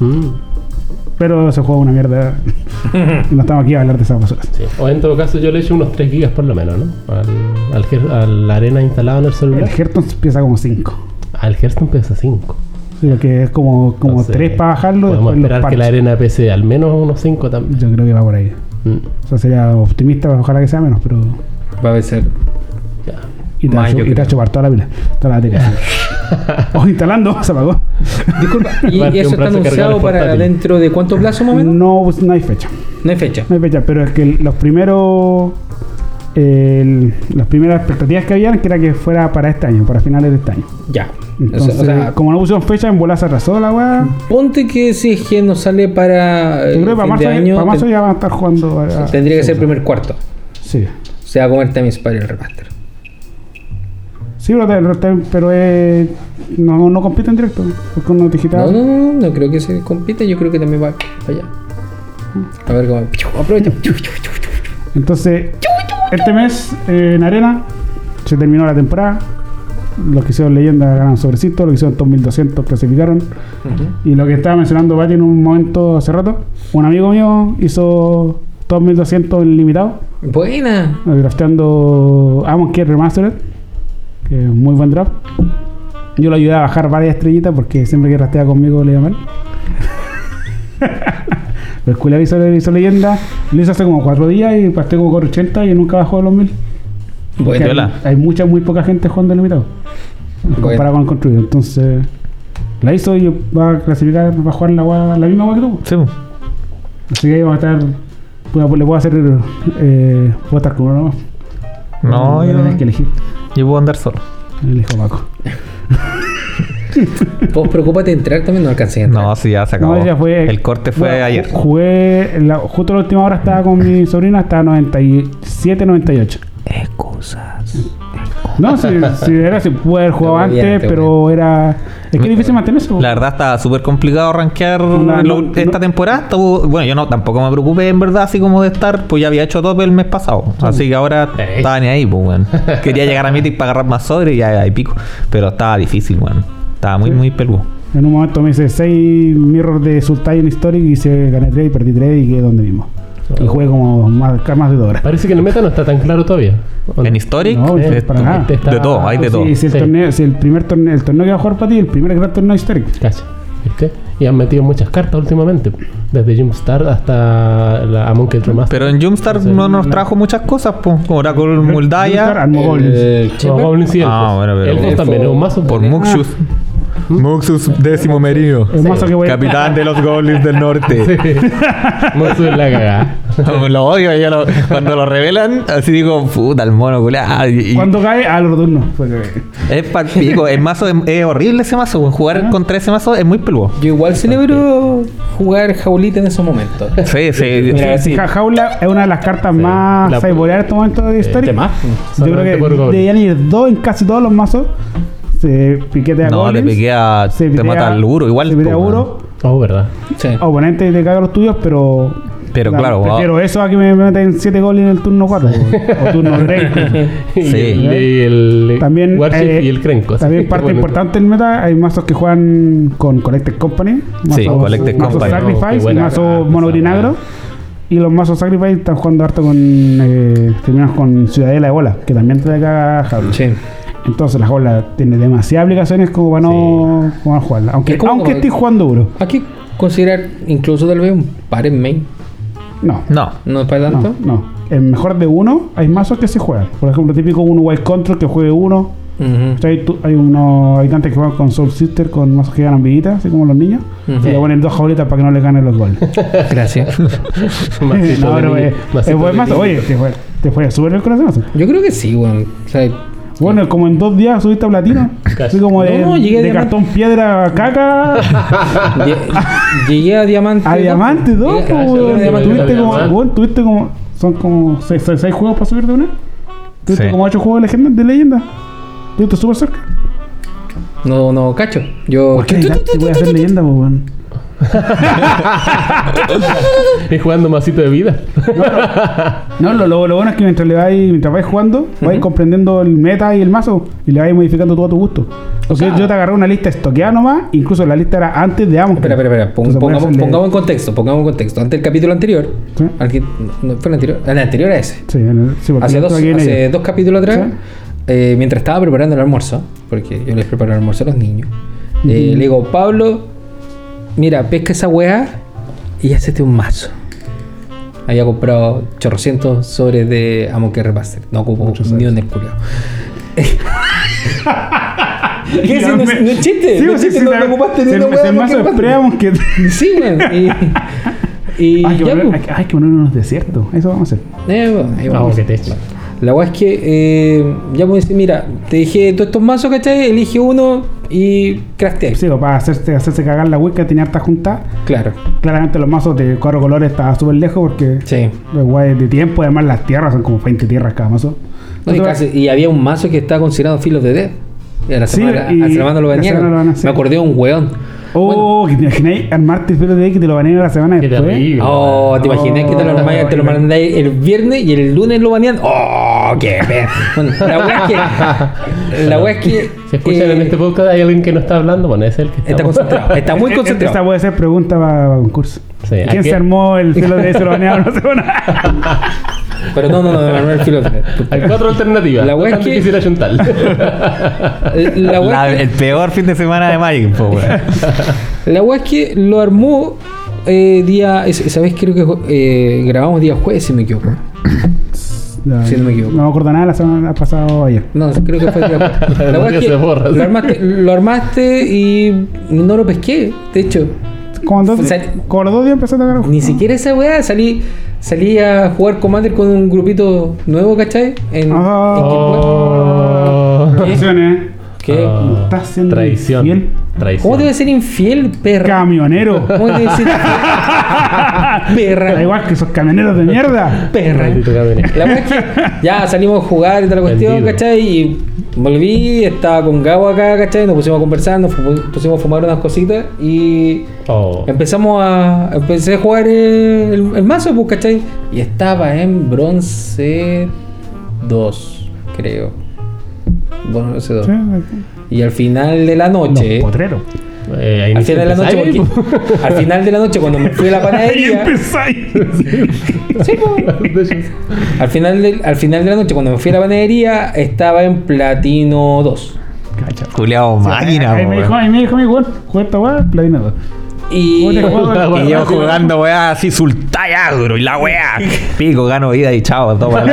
Mm, Pero ese juego es una mierda. y no estamos aquí a hablar de esas cosas. sí. O en todo caso yo le echo unos 3 gigas por lo menos, ¿no? Al, al, la arena instalada en el El celular. Hearthstone empieza como 5. Al Hearthstone pesa 5. que es como 3 como Entonces, tres para bajarlo. Podemos los esperar que la arena pese al menos unos 5 también. Yo creo que va por ahí. Mm, O sea, sería optimista, ojalá que sea menos, pero. Va a ser. ya. Y te, Más, yo y te va a creo. chupar toda la pila. Toda la tela. o instalando, se apagó. Disculpa, ¿y eso un está brazo anunciado el para portátil. dentro de cuánto plazo más o menos? No, pues, no hay fecha. No hay fecha. No hay fecha, pero es que los primeros. el- las primeras expectativas que habían que era que fuera para este año, para finales de este año. Ya. O sea, Entonces, o sea, como no pusieron fecha, en bola se arrasó la weá. ponte que si es que no sale para Yo el creo que para fin marzo, de año, para marzo ya van a estar jugando. a- a- tendría que ser primer cuarto. Sí. Se va a comer Time Spy el remaster. Sí, pero, te- te- pero eh, no, no compite en directo. Con uno digital. No, no, no, no, no creo que se compite, yo creo que también va para allá. A ver cómo. Aprovecha. Entonces, este mes eh, en Arena se terminó la temporada. Los que hicieron leyenda ganaron sobrecito, los que hicieron 2200 clasificaron. Y lo que estaba mencionando Pati en un momento hace rato, un amigo mío hizo 2200 en limitado, Buena. drafteando Amon Kid Remastered, que es muy buen draft. Yo lo ayudé a bajar varias estrellitas porque siempre que draftea conmigo le iba mal. Pero el culo hizo, hizo leyenda, lo hizo hace como 4 días y pasé como 480 y nunca bajó de los 1000. Porque Bueno. hay, hay mucha, muy poca gente jugando el limitado. Comparado con el construido. Entonces, la hizo y va a clasificar, va a jugar la, gua- la misma agua que tú. Sí, po. Así que ahí vamos a estar. le puedo hacer. Eh, puedo estar con uno nomás. No, yo, tener que elegir. yo puedo andar solo. Elijo Paco. Vos preocúpate de entrar también, no alcancé a entrar. No, sí, ya se acabó. No, ya fue- el corte fue Bueno, ayer. ju- Jugué. la- justo la última hora estaba con mi sobrina, estaba 97, 98. Excusas. No, si, si era, si pude haber jugado Está muy bien, antes, pero era. Es que es difícil mantenerse. La verdad está súper complicado rankear No, lo- no, esta no. temporada. Estuvo- bueno, yo no tampoco me preocupé en verdad así como de estar, pues ya había hecho tope el mes pasado. Así que ahora estaba ni ahí, pues, weón. Quería llegar a Mythic para agarrar más sobre y ya y pico. Pero estaba difícil, weón. Estaba muy, Sí. muy peludo. En un momento me hice 6 mirrors de Sultan Historic y hice, gané 3 y perdí 3 y quedé donde mismo. Y jugué como más, más de 2 horas. Parece que en el meta no está tan claro todavía. En Historic, No, eh, para nada. de todo, hay de todo. Si, si el, Sí. torneo, si el primer torneo, el torneo que va a jugar para ti, el primer gran torneo histórico. Casi. ¿Viste? Y han metido muchas cartas últimamente. Desde Jumpstart hasta la Amon Kid Remaster. Pero en Jumpstart no nos trajo muchas cosas, pues. Oracle Jumpstart, Muldaya Armo Goblins. Los Shepherd. Goblins y Ah, bueno, pero- Elfos Elfo- también es un mazo. por Muxus. Muxus décimo a- Capitán de los Goblins del Norte. Mozo es la cagada. lo odio, yo lo- cuando lo revelan, así digo, puta, el mono y- Cuando cae, a los turnos. Fue que- Es pal pico, el mazo es, es horrible ese mazo, jugar Ah. contra ese mazo es muy peludo. Yo igual celebro jugar jaulita en esos momentos. Sí, sí. Mira, Sí, sí. Ja- Jaula es una de las cartas más La- en este momento de historia. Tema. Yo Solamente creo que deberían ir dos en casi todos los mazos. Se piquetea No, te piquea, se te piquea- mata al uro, igual. Se piquea po, uro, Oh, verdad. Sí. oponente te caga los tuyos, pero. Pero la- claro, Prefiero eso a que me meten 7 goles en el turno 4 o turno 3. y Sí. el, y el También, eh, y el Krenko. También sí. parte Bueno, importante del meta, hay mazos que juegan con Collected Company. Sí, mazos- Collected mazos Company. Oh, Sacrifice y buena mazo carta mono esa grinagro. weá. Y los mazos Sacrifice están jugando harto con. Eh, terminamos con Ciudadela de Bola, que también te caga Javi. Sí. Entonces la bola tiene demasiadas aplicaciones como para no, como para jugarla. Aunque, Es como- aunque estés jugando duro. Hay que considerar incluso tal vez un par en main. No. No. No es para tanto. No, no. En mejor de uno hay mazos que se juegan. Por ejemplo, típico uno Wild Control que juegue uno. Ujú. O sea, hay, tu- hay unos habitantes que juegan con Soul Sister con mazos que ganan viditas, así como los niños. Ujú. Y le ponen dos jaulitas para que no le ganen los goles. Gracias. no, pero niño, es, buen mazo. Oye, te fue, te fue súper el corazón. mazo. Yo creo que sí, weón. O sea, Bueno, como en dos días subiste a platino. Así como de, No, llegué a de diamante. cartón piedra a caca lle- llegué a diamante. a dos. diamante 2. Llegué- Cacha, Tuviste como, tuviste como, son como 6 juegos para subir de una. Tuviste Sí. como 8 juegos de leyenda. De leyenda. Tuviste súper cerca. No, no, cacho. Yo. ¿Por qué te voy a hacer leyenda, pues, weón? Y jugando masito de vida. No, lo, lo, lo bueno es que mientras le vais, mientras vais jugando, vais comprendiendo el meta y el mazo y le vais modificando todo a tu gusto. O sea, yo te agarré una lista estoqueada nomás, incluso la lista era antes de Amos. Espera, espera, espera. Pongamos, pongamos en contexto. Pongamos en contexto. Antes del capítulo anterior. Sí. al que- no, fue el anterior. El anterior a ese. Sí, el- Hace, dos, hace capítulos atrás, Sí. eh, mientras estaba preparando el almuerzo, porque yo les preparo el almuerzo a los niños, eh, le digo, Pablo, mira, pesca esa weá y hacete un mazo. Había comprado chorrocientos sobres de Amon que Remaster. No ocupo Muchos ni un del culiao. ¿Qué? Si no, no es chiste. Sí, no pues, es sí, chiste, sí, no se- te ocupaste ni una weá mazo que. Sí, weón. Y, y Hay que, ya, poner, pues. hay, que- hay que poner unos desiertos. Eso vamos a hacer. Eh, bueno, ahí Ah, vamos. que te La weá es que eh, ya puedes decir, mira, te dije todos estos mazos, ¿cachai? Elige uno y craftea. Sí, para hacerse, hacerse cagar la wicca tenía harta junta. Claro. Claramente los mazos de cuatro colores estaban súper lejos porque Sí. los de tiempo, además las tierras son como 20 tierras cada mazo. No, y, Entonces, casi- y había un mazo que estaba considerado of the Dead. Y a la Sí, semana, y a la semana lo sí. Me acordé de un weón. Oh, que te imagináis armarte el pelo de ahí que te lo banean la semana Qué después. terrible. Oh, ¿te imaginas que te lo, Oh, armáis- te lo mandáis el viernes y el lunes lo banean? ¡Oh, qué pena! Bueno, la weá es que. La weá es que. Si escuchan eh, en este podcast hay alguien que no está hablando, bueno, es el que está. Está concentrado. Está muy Eh, eh, concentrado. Esta puede ser pregunta para concurso. Sí, ¿a ¿Quién qué? se armó el pelo de ese lo banearon la semana? Pero no, no, no, no, no, el Feel of the Dead. Hay cuatro alternativas. La wea es que- difícil ayuntar. La La- que- el peor fin de semana de Magic, po, weón. La weá es que lo armó eh, día. es- Esa vez creo que eh, grabamos día jueves, si me equivoco. No, Sí, no me equivoco. No me acuerdo nada la semana pasada ayer. No, creo que fue el día jueves. La weá es que Se borra, sí. lo armaste, lo armaste y no lo pesqué. De hecho, O sea, como los dos días empezaste a agarrar. ni siquiera esa weá salí. Salí a jugar Commander con un grupito nuevo, ¿cachai? En, Ah. en Oh. Acciones. ¿Qué? Ah, Estás siendo Traición. infiel. Traición. ¿Cómo debe ser infiel, perra? Camionero. ¿Cómo debe ser Da perra? igual que esos camioneros de mierda. Perra. La verdad es que ya salimos a jugar y toda la cuestión, Vendido. ¿cachai? Y volví, estaba con Gabo acá, ¿cachai? Nos pusimos a conversar, nos pusimos a fumar unas cositas y Oh. empezamos a. Empecé a jugar el, el- el mazo, pues, ¿cachai? Y estaba en bronce 2, creo. 2. Y al final de la noche. potreros. Eh, ahí Al final de la noche, porque- al final de la noche, cuando me fui a la Ahí panadería. empezáis. Sí, pues. Al final, de, al final de la noche, cuando me fui a la panadería, estaba en platino 2. Cacha. Culeado máquina, Ahí me dijo, weón. ahí me dijo mi weón, juega esta weá, platino dos. Y. Oye, juego- Y yo jugando, weá, así sultay agro y la weá. Pico, gano vida y chao, toma.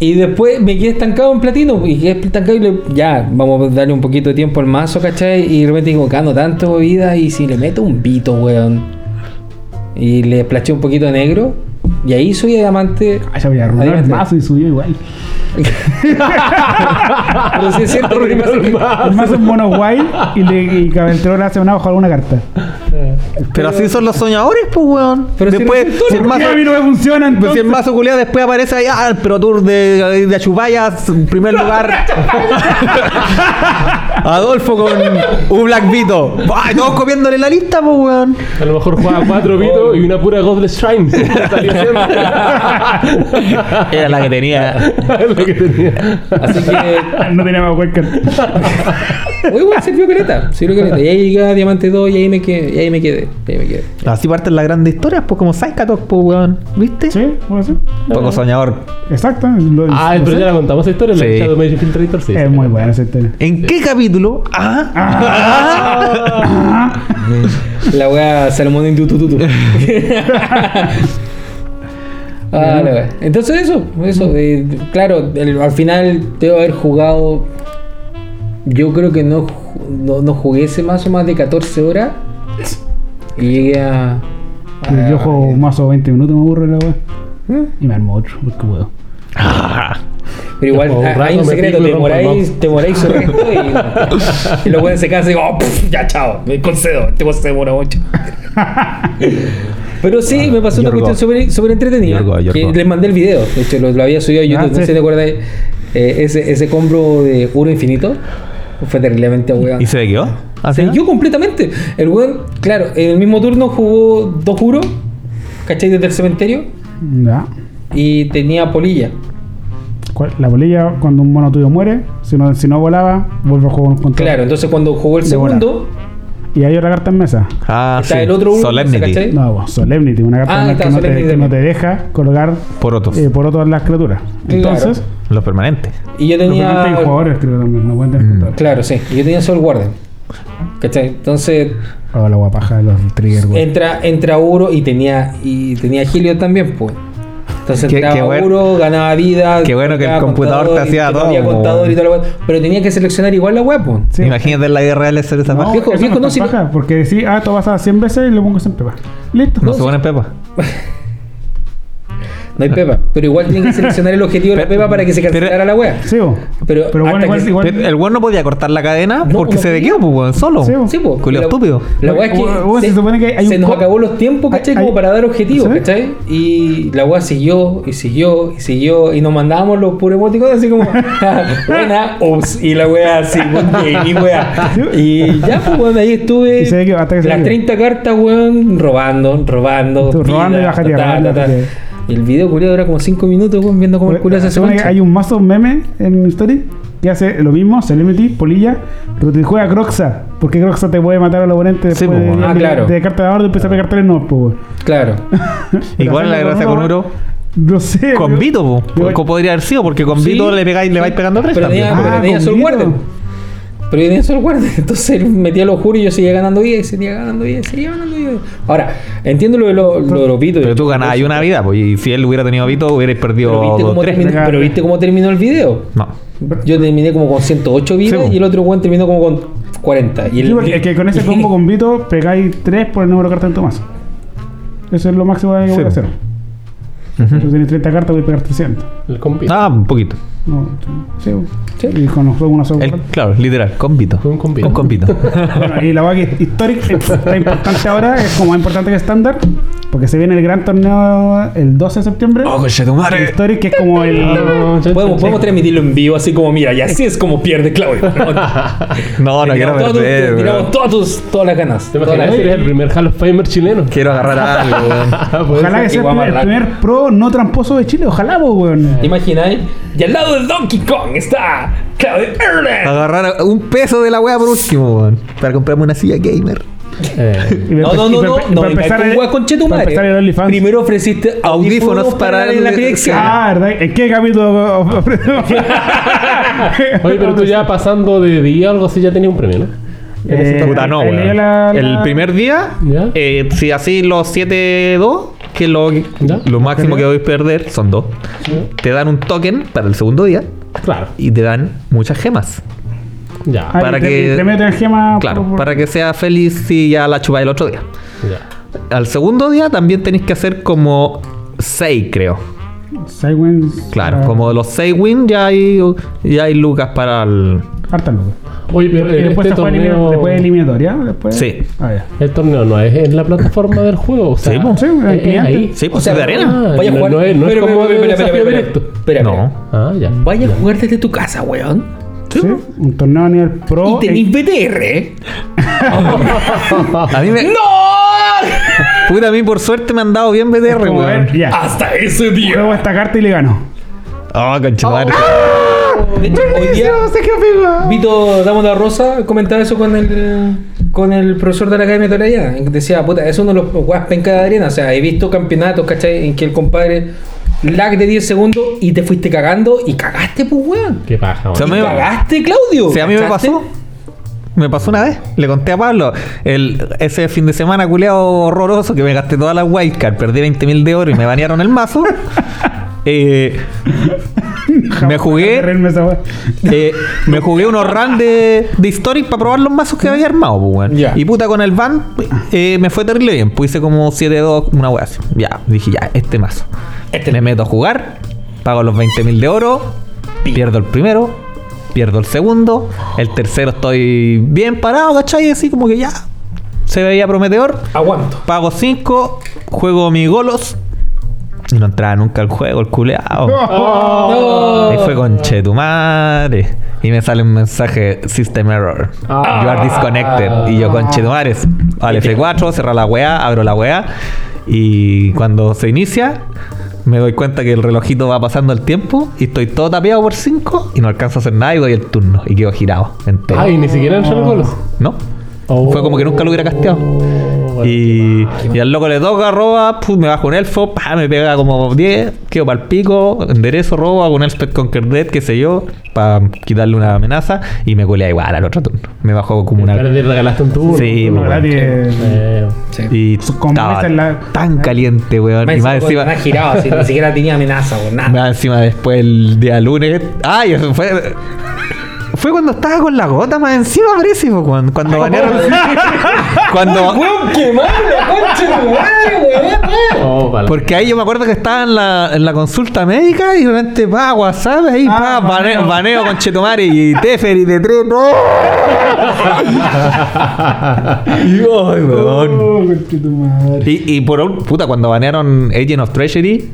Y después me quedé estancado en platino. Y quedé estancado y le- ya, vamos a darle un poquito de tiempo al mazo, ¿cachai? Y de repente digo, gano tanto vida. Y si le meto un vito, weón. Y le splaché un poquito de negro. Y ahí soy diamante. Cacha, voy a arruinar el mazo y subió igual. Pero sí es cierto que pasa que- mazo es mono guay y, le, y Cabeltrón le hace una hoja alguna carta. Pero así son los soñadores, pues, weón. Pero si después, resultó, si el ¿Por qué mazo. a mí no me funciona Pues si entonces? el mazo culiado después aparece ahí, ah, el Pro Tour de, de Achupayas, en primer lugar. Adolfo con un Black Vito. Ay, todos copiándole la lista, pues, weón. A lo mejor jugaba cuatro pitos y una pura Godless Shrine. Salió siempre. Era la que tenía. Es lo que tenía. Así que No tenía más webcam. Oye, weón, sirvió caleta. Sirvió caleta. Y ahí llegué a Diamante 2 y ahí me quedé. Y ahí me quedé. y ahí me quedé. Así parten las grandes historias, pues como Saikatok, pues weón. ¿Viste? Sí, ser. Un poco soñador. Exacto. lo- Ah, lo pero sé. ya la contamos esa historia, la Sí. de Shadow Magic Infiltrator, sí. Es muy buena esa historia. ¿En qué capítulo? Ah. La weá Salomón en tutututu. Ah. Entonces eso, eso. eh, claro, el- al final debo haber jugado. Yo creo que no, no, no jugué ese mazo más de 14 horas. Y llegué a. a- Yo juego un mazo 20 minutos, me aburre la weá. ¿Eh? Y me armo otro, porque puedo. Pero igual ah, hay un secreto, te moráis, te moráis su resto y, y los buenos se cansan y digo, oh, pff, ya chao, me concedo, te concedo una mucho. Pero sí, me pasó una cuestión súper entretenida. Yorgo, Yorgo. Que les mandé el video, de hecho lo, lo había subido a YouTube, Ah, no sé sí. si te acuerdas. eh, ese, ese combo de Uro Infinito fue terriblemente weón. ¿Y se quedó? Se yo completamente. El weón, claro, en el mismo turno jugó dos Uros, ¿cachai? Desde el cementerio Ya. y tenía polilla. ¿Cuál? La bolilla, cuando un mono tuyo muere, si no, si no volaba, vuelve a jugar un control. Claro, entonces cuando jugó el segundo. Y hay otra carta en mesa. Ah, Está sí. el otro uno, Solemnity. ¿cachai? No, Solemnity, una carta Ah, en la está, que, no te, Solemnity que no te deja colocar Por otros. eh, por otras las criaturas. Entonces, Los permanentes. Y yo los permanentes tenía. hay jugadores, creo también, no pueden tener Mm. contadores. Claro, sí. Y yo tenía Soul Warden. ¿Cachai? Entonces Oh, la guapaja de los trigger, güey. entra, entra Uro y tenía y tenía Helio también, pues. Entonces Qué- entraba qué bueno- Uro, ganaba vida. qué bueno que el computador te contador, hacía y no todo, Había po. contador y todo lo Pero tenía que seleccionar igual la web. Sí. Imagínate en la guerra real hacer esa No, viejo, no, no, si- porque decís, ah, esto pasa 100 veces y le pongo siempre va. Listo. No se pone pepa. No hay pepa. Pero igual tienen que seleccionar el objetivo de la pepa para que se Pero- cancelara la web. Sí, bo. Pero pero bueno, hasta igual, que- igual, Pero el weón no podía cortar la cadena No, porque no se dequeó, pues weón, solo. Sí, po. Sí, pues. La- estúpido. La weá es que se, se supone que hay se un nos acabó los tiempos, ¿cachai? hay- Como para dar objetivos, ¿Sí? ¿cachai? Y la weá siguió, y siguió, y siguió, y nos mandábamos los puros emoticones así como, buena, ups, y la weá así, y weá. Y ya, pues, weón, ahí estuve Y se quedó, hasta que se las quedó. 30 cartas, weón, robando, robando. Robando y vida, y el video culiado dura como 5 minutos, weón, viendo cómo el culiado se hace supone que mancha. hay un mazo meme en Story que hace lo mismo, Celebrity, Polilla, pero te juega Croxa, porque Croxa te puede matar al oponente Sí, después po, de, ah, de- claro. de carta de ahora y empieza a pegar tres no, pues. weón. Claro. ¿Y cuál es la gracia con Uro? No sé. Con. Vito, po. Yo- ¿Cómo podría haber sido? Porque con Sí, Vito le pegáis, le vais pegando tres Pero también. tenía, pero Ah, tenía con Soul. Warden. Pero yo tenía Soul Warden. Entonces él metía los juros y yo seguía ganando vida y seguía ganando vida y seguía ganando vida. Ahora, entiendo lo de los lo de los Vitos. Pero tú ganabas ahí una vida, pues. Y si él hubiera tenido Vito, hubierais perdido Pero viste, dos, cómo tres. terminó, pero viste cómo terminó el video. No. Yo terminé como con 108 vidas Sí, po. y el otro weón terminó como con 40. Y el, Sí, porque es que con ese combo con Vito pegáis 3 por el número de cartas en mazo. Eso es lo máximo que Sí. voy a hacer. Ujú. Tú tienes 30 cartas, voy a pegar 300. El compi. Ah, un poquito. No, sí, Sí. Y con los juegos una sola. El- claro, literal, con Vito. Un con Vito. Un con Vito. Bueno, y la weá que histórica está importante ahora, es como más importante que estándar, porque se viene el gran torneo el 12 de septiembre. oh, concha tu El madre. Historic, que es como el. Podemos, podemos transmitirlo en vivo así como, mira, y así es como pierde Claudio. No, no quiero tiramos todas tus- perder, tiramos todas, tus, todas las ganas. ¿Te imaginas que eres el primer Hall of Famer chileno? Quiero agarrar algo, weón. Ojalá que sea el primer, pro no tramposo de Chile. Ojalá, pues, weón. ¿Te imagináis? Y al lado del Donkey Kong está Claudio Erlen. Agarrar un peso de la weá por último, weón. Para comprarme una silla gamer. Eh, No, no, no, para- no, no, empezar. Primero ofreciste Audífonos para la aplicación. Ah, ¿verdad? ¿En qué capítulo Oye, pero tú ya pasando de día o algo así ya tenías un premio, ¿no? Eh, Puta, no, ahí weón. El primer día, ¿Ya? eh, si así los 7-2, que lo, ¿Ya? lo máximo que podéis perder son dos, te dan un token para el segundo día Claro, y te dan muchas gemas. ya. Ah, para que- Te meten gema. Claro, por- por- para que sea feliz si ya la chupáis el otro día. ya. Al segundo día también tenéis que hacer como 6, creo. Sidewinds. Claro, ah, como los 6 win ya hay, ya hay lucas para el... Harta loco. Oye, pero Y después este se fue elimina- torneo, después eliminatoria. Después... Sí. Ah, ya. el torneo no es en la plataforma del juego, o sea, Sí, po. Sí, es- es cliente. ahí. Sí, pues O sea, es de arena. Ah, Vaya a jugar. no es- no es Pero, como pero, de espera, espera, desafío espera, directo. espera, espera. No. Ah, ya. Vaya a jugar desde tu casa, weón. Sí, un torneo a nivel pro. Y tenéis BTR. A mí me... ¡No! Puta, a mí por suerte me han dado bien BTR, weón. Hasta ese día. Juego esta carta y le gano. Oh, conchetumare. De hecho, hoy día se quedó pegado. Vito Damo la Rosa comentaba eso con el con el profesor de la Academia de Toraya. Decía, puta, es uno de los guas penca de arena. O sea, he visto campeonatos, ¿cachai? En que el compadre lag de 10 segundos y te fuiste cagando y cagaste, pues, weón. Qué paja, O sea, weón. me- Cagaste, Claudio. Si a mí me ¿cachaste? pasó. Me pasó una vez, le conté a Pablo, el, ese fin de semana culeado horroroso que me gasté todas las wildcards, perdí 20 mil de oro y me banearon el mazo. Eh, me jugué weá. eh, me jugué unos runs de, de Historic para probar los mazos que había armado, pues, weón. Y puta, con el van eh, me fue terrible bien. Pues hice como 7-2, una wea así. Ya, dije, ya, este mazo. Este. Me meto a jugar, pago los 20 mil de oro, pierdo el primero, pierdo el segundo, el tercero estoy bien parado, ¿cachai? Así como que ya se veía prometedor. Aguanto. Pago 5, juego mi golos. Y no entraba nunca al juego, el culeado. No. Ahí fue conche tu madre. Y me sale un mensaje System Error. Ah. You are disconnected. Y yo conche tu madre. Al F4, cerrar la weá, abro la weá. Y cuando se inicia, me doy cuenta que el relojito va pasando el tiempo. Y estoy todo tapeado por 5. Y no alcanzo a hacer nada y doy el turno. Y quedo girado entero. Ay, ni siquiera entró el gol. ¿No? Fue como que nunca lo hubiera casteado. Y, y al loco le toca, roba, puf, me bajo un elfo, pa, me pega como 10, quedo para el pico, enderezo, robo, hago un Elspeth Conquer Dead, qué sé yo, para quitarle una amenaza y me culea igual al otro turno. Me bajo como una. Perdí, regalaste un turno. Sí, Uno weón. gratis. Eh, Sí. Y estaba la- tan caliente, weón. Más Y más encima, girado, así, ni siquiera tenía amenaza, weón. Nada. más encima después el día lunes. ¡Ay! Eso fue. Fue cuando estaba con la gota más encima, parece, po, cuando, cuando banearon. cuando, oh. Porque ahí yo me acuerdo que estaba en la, en la consulta médica y de repente pa, WhatsApp ahí, Ah, pa, baneo, baneo. baneo con Chetumare y Tefer y de tres, ¡no! y. Oh, conche tu madre. Y, y por un- puta, cuando banearon Agent of Treasury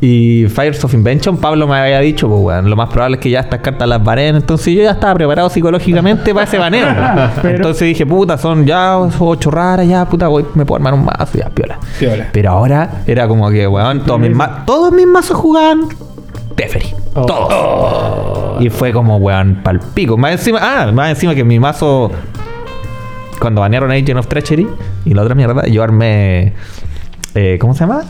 y Fires of Invention, Pablo me había dicho, pues weón, lo más probable es que ya estas cartas las baneen. Entonces yo ya estaba preparado psicológicamente para ese baneo. Pero- Entonces dije, puta, son ya ocho raras, ya, puta, voy, me puedo armar un mazo, ya, piola. Piola. Pero ahora era como que, weón, todos mis, ma- todos mis mazos jugaban Teferi. Oh. Todos. Y fue como, weón, pal pico. Más encima, ah, más encima que mi mazo. Cuando banearon Agent of Treachery y la otra mierda, yo armé. Eh, ¿Cómo se llama?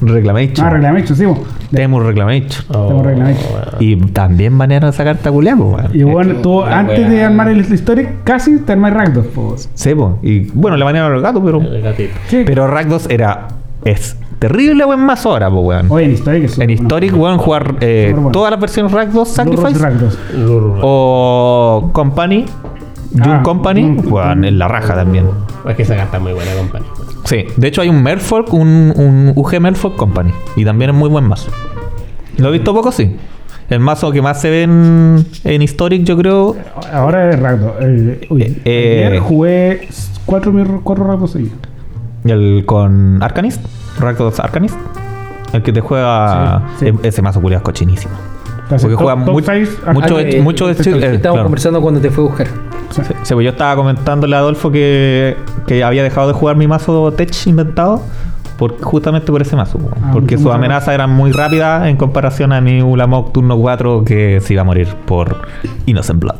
Reclamation. Ah, reglamento, sí. Temu Reclamation. Oh, reglamento. weón. Y también banearon esa carta culiá, pues, weón. Y bueno, tú la antes wea. de armar el Historic, casi te armas Ragdoll. po. Sí, po. Y bueno, le banearon al gato, pero. El gatito. Sí. Pero Rakdos era. Es terrible buen mazo ahora, pues, weón. Oye, en Historic es En Historic, weón, jugar eh, bueno. todas las versiones Rakdos Sacrifice. O Company. June Ah, Company. Weón, en la raja también. Es que esa carta es muy buena, compañía. Sí, de hecho hay un Merfolk, un, un UG Merfolk Company. Y también es muy buen mazo. Lo he visto poco, sí. El mazo que más se ve en, en Historic, yo creo. Ahora es Ragdoll. Eh, uy, Eh, ayer jugué cuatro, cuatro Ragdoll seguidos. El con Arcanist. Rakdos Arcanist. El que te juega. Sí, sí. e- Ese mazo culiao es cochinísimo. Porque juega top mucho, mucho, Ah, de- eh, mucho eh, Estábamos claro. conversando cuando te fue a buscar. Sí. Sí, pues yo estaba comentándole a Adolfo que, que había dejado de jugar mi mazo Tech inventado por, justamente por ese mazo. po. Ah, porque sus amenazas eran muy rápidas en comparación a mi Ulamog turno 4 que se iba a morir por Innocent Blood.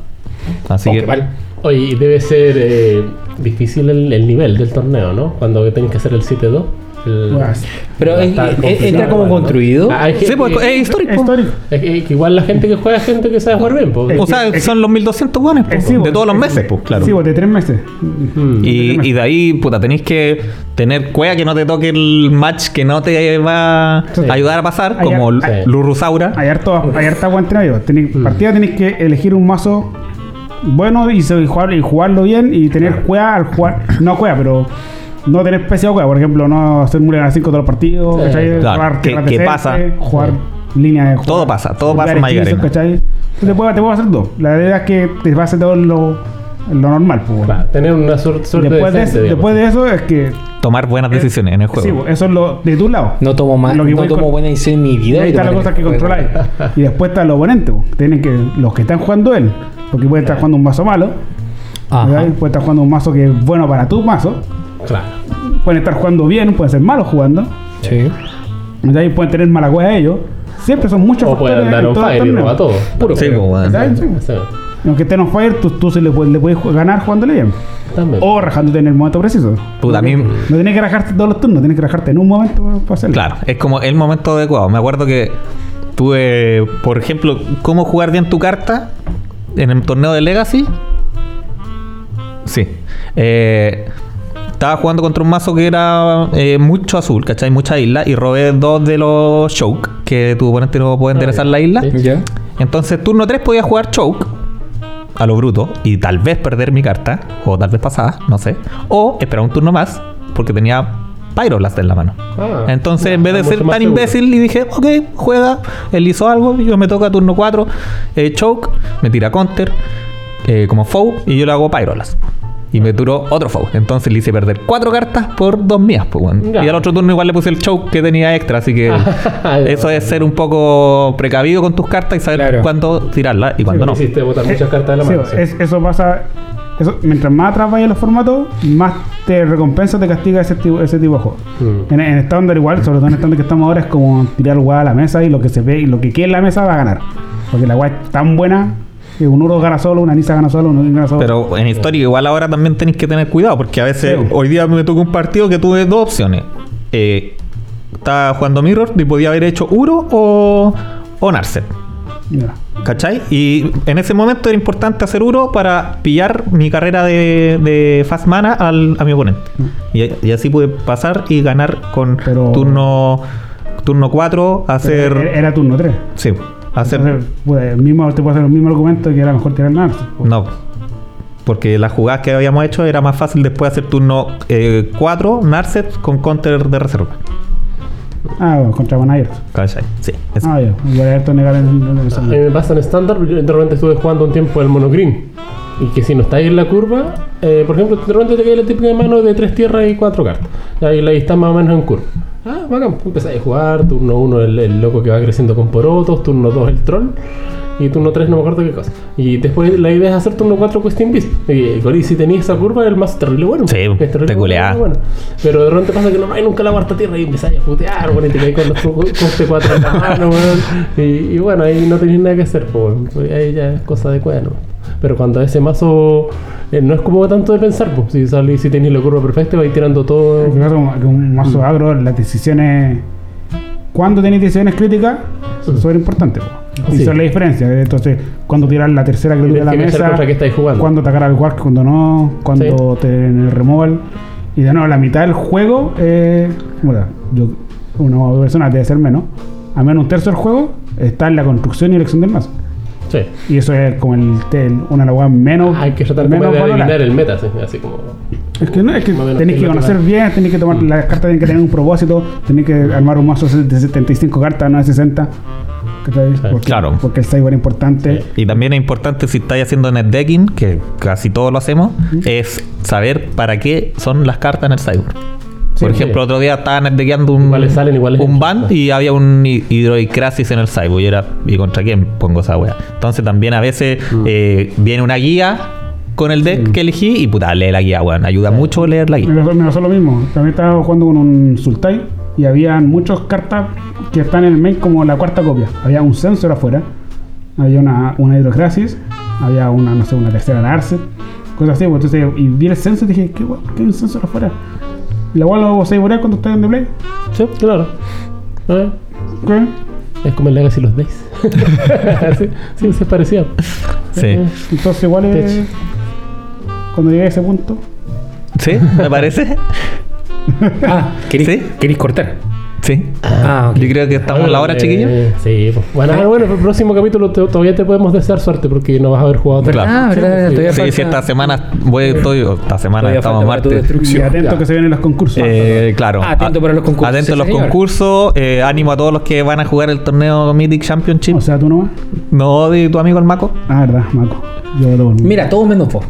Así Oh, que. Oye, y debe ser eh, difícil el, el nivel del torneo, ¿no? Cuando tenés que hacer el 7-2. Pues, Pero entra como construido. Ah, es que- Sí, pues, es- histórico. Que- igual la gente que juega es gente que sabe jugar bien. pues. O sea, son los 1200 buenos Eh, sí, de todos los meses, pues, claro. Sí, bo, de tres meses. Mm. Y, y de ahí, puta, tenéis que tener cueva que no te toque el match que no te va a Sí. ayudar a pasar, Hay como Lurusaura. Hay harta, hay harta Mm. Partida tenéis que elegir un mazo bueno y, y jugarlo bien y tener cueva al jugar. No cueva, pero no tener especial cueva. Por ejemplo, no hacer muralla a 5 todos los partidos. Sí. ¿cachai? Claro, Jugar ¿qué- pasa? Jugar línea de juego. Todo pasa, todo pasa en hechizos. ¿cachai? Entonces te puedo, te puedo hacer dos. La idea es que te va a hacer todo lo, lo normal. Pues, Claro, tener una suerte, suerte después, de, decente, eso- digamos. después de eso es que Tomar buenas decisiones en el juego. Sí, bo, eso es lo de tu lado. No tomo, más, Lo que no voy tomo con- buena decisión en mi vida. ahí está la tomo cosa en que juego. controláis. Y después está los oponentes. bo. Tienen que, los que están jugando él, porque puede estar jugando un mazo malo, Ajá. puede estar jugando un mazo que es bueno para tu mazo, Claro. pueden estar jugando bien, pueden ser malos jugando, Sí. y pueden tener mala cueva ellos. Siempre son muchos O puede factores andar en fire y torneo. roba todo. Puro Sí, pues. Sí. Sea, Aunque esté on fire, tú, tú se le, puedes, le puedes ganar jugándole bien. también. O rajándote en el momento preciso. A mí. No tienes que rajarte todos los turnos, tienes que rajarte en un momento para- para hacerlo. Claro, es como el momento adecuado. Me acuerdo que tuve, por ejemplo, cómo jugar bien tu carta en el torneo de Legacy. Sí. Eh, estaba jugando contra un mazo que era eh, mucho azul, ¿cachai? Mucha isla. Y robé dos de los choke, que tu oponente no puede enderezar la isla. Entonces, turno 3 podía jugar choke a lo bruto y tal vez perder mi carta, o tal vez pasada, no sé. O esperar un turno más porque tenía Pyroblast en la mano. Ah, Entonces, en vez de ser tan seguro. imbécil, y dije, ok, juega. Él hizo algo, yo me toca turno 4, eh, choke, me tira counter, eh, como foe, y yo le hago Pyroblast. Y me duró otro foe. Entonces le hice perder cuatro cartas por dos mías. Pues, weón. Ya. Y al otro turno igual le puse el choke que tenía extra. Así que eso es ser un poco precavido con tus cartas y saber Claro. cuándo tirarlas y cuándo no. Hiciste botar muchas cartas de la Sí, mano. sí. es- eso pasa. Eso, mientras más atrás vayas en los formatos, más te recompensa, te castiga ese tipo, ese tipo de juego. Mm. En, en estándar igual, sobre todo en estándar que estamos ahora, es como tirar el a la mesa y lo que se ve y lo que quede en la mesa va a ganar. Porque la weá es tan buena un Uro gana solo, una Nisa gana solo, un Odin gana solo. Pero en histórico igual ahora también tenéis que tener cuidado porque a veces Sí. hoy día me tocó un partido que tuve dos opciones. Eh, estaba jugando Mirror y podía haber hecho Uro o, o Narset. Ya. ¿Cachai? Y en ese momento era importante hacer Uro para pillar mi carrera de, de Fast Mana al, a mi oponente. Y, y así pude pasar y ganar con Pero- turno turno 4, hacer... Era, era turno 3. sí, hacer... Entonces, pues, el mismo, te puedo hacer el mismo argumento que era mejor tirar Nars. No. Porque las jugadas que habíamos hecho era más fácil después hacer turno 4, Narset con counter de reserva. Ah, bueno, contra Bonayers. ¿Cachai? Sí. eso. Ah, ya. Voy a negar el mí me pasa en estándar, yo de repente estuve jugando un tiempo el monogreen. Y que si no estáis en la curva, eh, por ejemplo, de repente te cae la típica mano de tres tierras y cuatro cartas. Y ahí la está más o menos en curva. Ah, bacán, empezáis a jugar, turno 1 el, el loco que va creciendo con porotos, turno 2 el troll, y turno 3 no me acuerdo qué cosa. Y después la idea es hacer turno 4 Quest Invis. Y, y si tenéis esa curva, el más terrible bueno. Sí, Es terrible te bueno. Pero de repente pasa que no hay nunca la cuarta tierra y empezáis a putear, bueno, y te caes con los coste 4 en la mano, weón. Y, y bueno, ahí no tenéis nada que hacer, pues. Pues ahí ya es cosa de cueva, ¿no? Pero cuando ese mazo eh, no es como tanto de pensar, pues, si salís, si tenéis la curva perfecta, vais tirando todo. Que un mazo agro, las decisiones. Cuando tenéis decisiones críticas, son súper importantes. po. Y Sí. son la diferencia. Entonces, cuando tirar la tercera criatura a la mesa, cuando atacar al Wark, cuando no, cuando te en el removal. Y de nuevo, la mitad del juego, eh, bueno, yo, una persona debe ser menos. A menos un tercio del juego está en la construcción y elección del mazo. Sí. Y eso es como el, el- una de menos. Hay que tratar menos de adivinar el meta, sí, así como. Es que, no, es que tenéis que conocer bien, tenéis que tomar las cartas, tienen que tener un propósito, tenéis que armar un mazo de 75 cartas, no de 60. ¿cachai? Porque, Claro. Porque el cyber es importante. Y también es importante si estáis haciendo netdecking, que casi todos lo hacemos, es saber para qué son las cartas en el cyber. Por Sí, ejemplo, otro día estaba netdeckeando un, Iguales salen, iguales un entran. ban y había un hi- hidroicrasis en el cyber. Y era, ¿y contra quién pongo esa wea? Entonces también a veces Mm. eh, viene una guía con el deck que elegí y puta, lee la guía, weón. Ayuda mucho leer la Me guía. pasó, me pasó lo mismo. También estaba jugando con un Sultai y había muchas cartas que están en el main como la cuarta copia. Había un sensor afuera, había una, una había una, no sé, una tercera Narset, cosas así. pues, Entonces, y vi el sensor y dije, ¿qué, guay? ¿Qué hay un sensor afuera? Y la cual lo saboreas cuando estás en the play. Sí, claro. Eh, ¿Qué? Es como el Legacy los Days. sí, sí, se parecía. Sí. Eh, Entonces igual es... Cuando llegué a ese punto... ¿Sí? ¿Me parece? Ah, ¿queréis, ¿Sí? queréis cortar? Sí. Ah. Yo creo que estamos en la hora, eh, chiquillos. Sí, pues. Bueno, ah, bueno, el próximo capítulo te- todavía te podemos desear suerte porque no vas a haber jugado Claro. Ah, verdad, Sí, todavía Sí, falta- sí, esta semana voy, estoy, esta semana todavía estamos martes. Y destrucción. atento Ya. que se vienen los concursos. Eh, claro. Ah, atento para los concursos. Atento a los señor. concursos. eh, ánimo a todos los que van a jugar el torneo Mythic Championship. o sea, tú nomás. no de tu amigo el Maco. Ah, verdad, Maco. Yo por Mira, todo menos vos.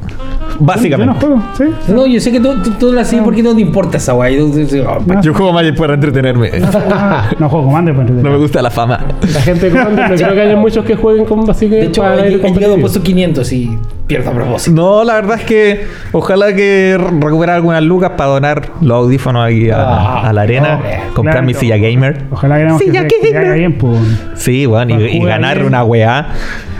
Básicamente. Yo no juego, sí. No, yo sé que tú, tú, tú la sigues porque no te importa esa guay. No. Yo juego Magic para entretenerme. no, juego Commander para No me gusta la fama. La gente de Commander, no creo que haya muchos que jueguen con así que De hecho, para he, ir he llegado puesto 500 y pierdo a propósito. No, la verdad es que ojalá que recuperar algunas lucas para donar los audífonos aquí a, Ah, a la arena, no, comprar claro. mi silla gamer. Ojalá que, se, que- que haga bien, pues. Sí, weón, y, ganar bien. una weá.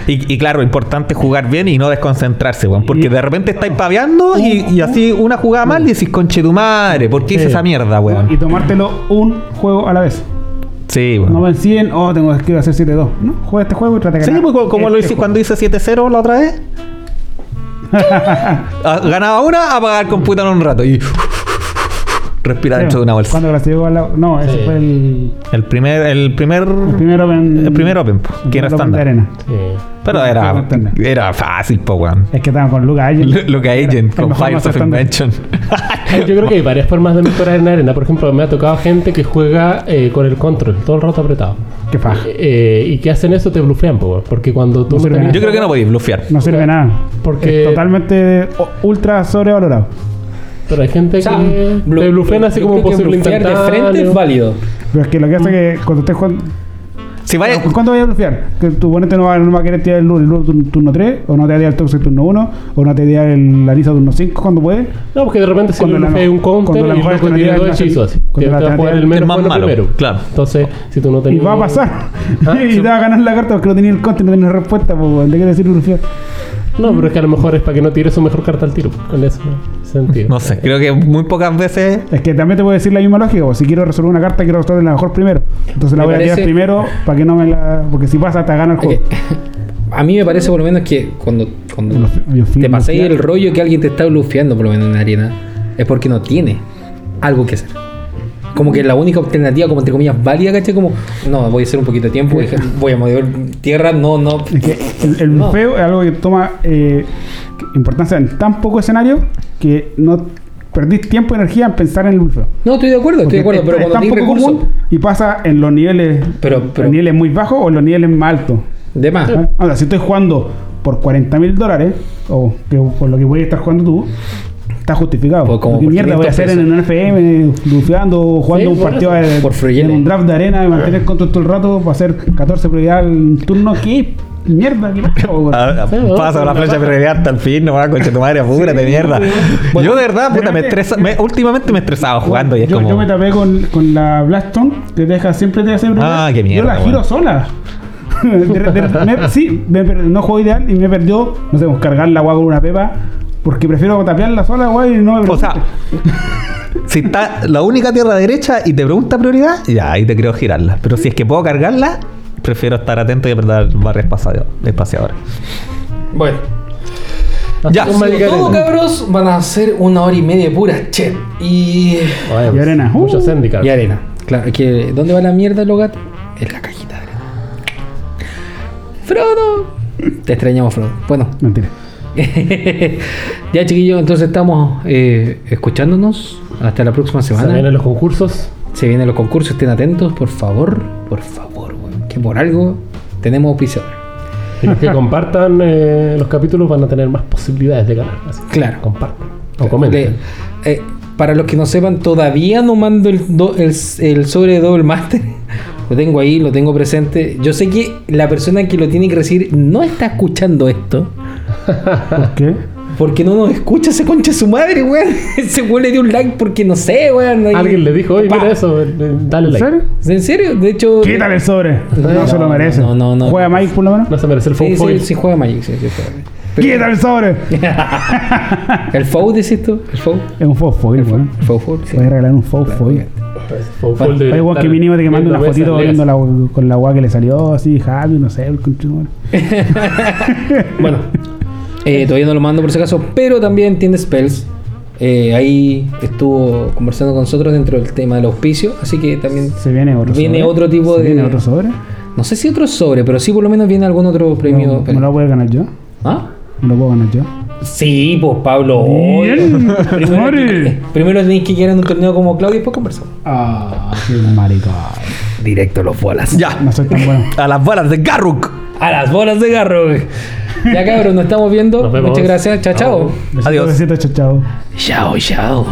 Y, y claro, importante jugar bien y no desconcentrarse, weón. Porque Y- de repente estáis paveando y, y así una jugada mal y decís, conche tu madre, ¿por qué hice Sí. esa mierda, Y weón? tomártelo un juego a la vez. Sí, No weón. vencien, oh, tengo que hacer 7-2. No, juega este juego y trata de Sí, ganar. pues, como- como lo este hice juego. cuando hice 7-0 la otra vez. Ah, Ganaba una, apagar el computador un rato y respirar Sí, dentro de una bolsa. Cuando clasificó lado. No, ese Sí. fue el, El primer, el primer, el primer Open. el primer Open, po, el que era estándar. arena. Sí. Pero era, era fácil, po, weón. Es que estaban con Lucas Agent. Que Agent con Fires of Invention. Yo creo que hay varias formas de mejorar en arena. Por ejemplo, me ha tocado gente que juega eh, con el control todo el rato apretado. Qué faja. Eh, y que hacen eso te blufean, po, weón. porque cuando tú No. Yo creo que no podéis blufear. No sirve nada. Porque- Es totalmente ultra sobrevalorado. Pero hay gente O sea, que blu- te blufean así como posible blufear de instantáneo. frente es válido. Pero es que lo que hace que cuando estés jugando. Si vaya, ¿Cuándo vayas a blufear? Que tu oponente no va, no va a querer tirar el lure, el turno, turno 3, o no te va a tirar el toxic turno 1, o no te va a tirar el Larisa turno 5 cuando puede. No, porque de repente si no- un counter cuando la y mejor dos es la- hechizos así. cuando Que la te va a jugar el menos más malo, primero. claro. Entonces, si tú no Y tenías... va a pasar. Ah, y te va a ganar la carta porque no tenía el counter y no tenía respuesta. Pues, ¿De qué decir blufear? No, pero es que a lo mejor es para que no tire su mejor carta al tiro. En ese sentido. no sé, creo que muy pocas veces. Es que también te puedo decir la misma lógica. pues, si quiero resolver una carta, quiero resolver la mejor primero. Entonces la Me voy a tirar primero para que no me la. Porque si pasa, te gana el juego. a mí me parece por lo menos que cuando, cuando Los- los te ya. el rollo que alguien te está blufeando por lo menos en la arena, es porque no tiene algo que hacer. Como que la única alternativa, como entre comillas, válida, ¿cachai? Como, no, voy a hacer un poquito de tiempo, voy a mover tierra, no, no. Es que el, el No. es algo que toma eh, importancia en tan poco escenario que no perdís tiempo y energía en pensar en el blufeo. No, estoy de acuerdo, estoy de Porque acuerdo, pero es, es cuando tan poco común y pasa en los niveles, Pero- pero- en niveles muy bajos o en los niveles más altos. de más. Ahora, si estoy jugando por 40 mil dólares, o que por lo que voy a estar jugando tú, está justificado. Pues como ¿Qué por mierda voy a 500 hacer en un FM, blufeando, o jugando Sí, un partido de- Por en un draft de arena, y mantener control todo el rato para hacer 14 prioridad en turno? ¿Qué mierda? ¿Qué pasa? Ah, Sí, Pasa la flecha prioridad hasta el fin, no va concha tu madre, apúrate, Sí, mierda. Yo de verdad, puta, me estresa, me- últimamente me estresaba jugando y es yo, como. yo me tapé con, con la Blackstone, que deja, siempre te hace prioridad. Ah, qué Yo mierda, la giro sola. De- de- me- sí, me no juego ideal y me perdió, no sé, cargar la agua con una pepa, porque prefiero tapearla sola, güey, y no me O sea, si está la única tierra derecha y te pregunta prioridad, ya ahí te creo girarla. Pero si es que puedo cargarla, prefiero estar atento y apretar barra espaciador- espaciadora. Bueno, Ya. todo cabros van a ser una hora y media de pura chet y, Y arena. Muchos Uh. Y arena. Claro, que ¿dónde va la mierda, los gatos? En la arena. Frodo. Te extrañamos, Frodo. Bueno, Mentira. ya chiquillos, entonces estamos eh, escuchándonos. Hasta la próxima Se semana. vienen los concursos. Se vienen los concursos, estén atentos, por favor. Por favor, weón. Que por algo tenemos auspiciador. Y los que compartan eh, los capítulos van a tener más posibilidades de ganar. Así que Claro. Compartan. O comenten. Le- eh, para los que no sepan, todavía no mando el, do- el, el sobre de Double Master. Lo tengo ahí, lo tengo presente. Yo sé que la persona que lo tiene que recibir no está escuchando esto. ¿Por qué? Porque no nos escucha ese concha de su madre, weón. Ese weón le dio un like porque no sé, weón. Alguien le dijo, oye, mira eso, eh, eh, dale ¿En like. serio? ¿En serio? De hecho. Quítale el sobre. No, No, se lo merece. no, no, no. ¿Juega Mike por lo menos? No se merece el Sí, phone sí, foil. sí juega Magic, sí, sí juega. Pero- ¡Quítale el sobre! ¿El FOU decís tú? ¿El FOU? Es un faux foil, weón. El FOU foil, sí. Voy a regalar un faux foil. De Hay weón que mínimo te que manda una fotito viendo la, con la agua que le salió así, Javi, no sé, el. Bueno, eh, todavía no lo mando por si acaso, pero también tiene spells. Eh, ahí estuvo conversando con nosotros dentro del tema del auspicio, así que también Se viene otro Viene sobre. otro tipo ¿Se de- ¿Viene otro sobre? no sé si otro sobre, pero sí por lo menos viene algún otro premio. ¿Me lo voy a ganar yo? ¿Ah? ¿Me lo puedo ganar yo? Sí, pues Pablo. Bien, Primero, primero tenéis que quedar en un torneo como Claudio y después conversamos. Ah, qué maricón. Directo a los bolas. Ya, No soy tan bueno. a las balas de Garruk. A las bolas de güey. Ya cabrón, nos estamos viendo. Nos vemos. Muchas gracias. Chao, chao. Adiós. Besitos, chao, chao. Chao, chao.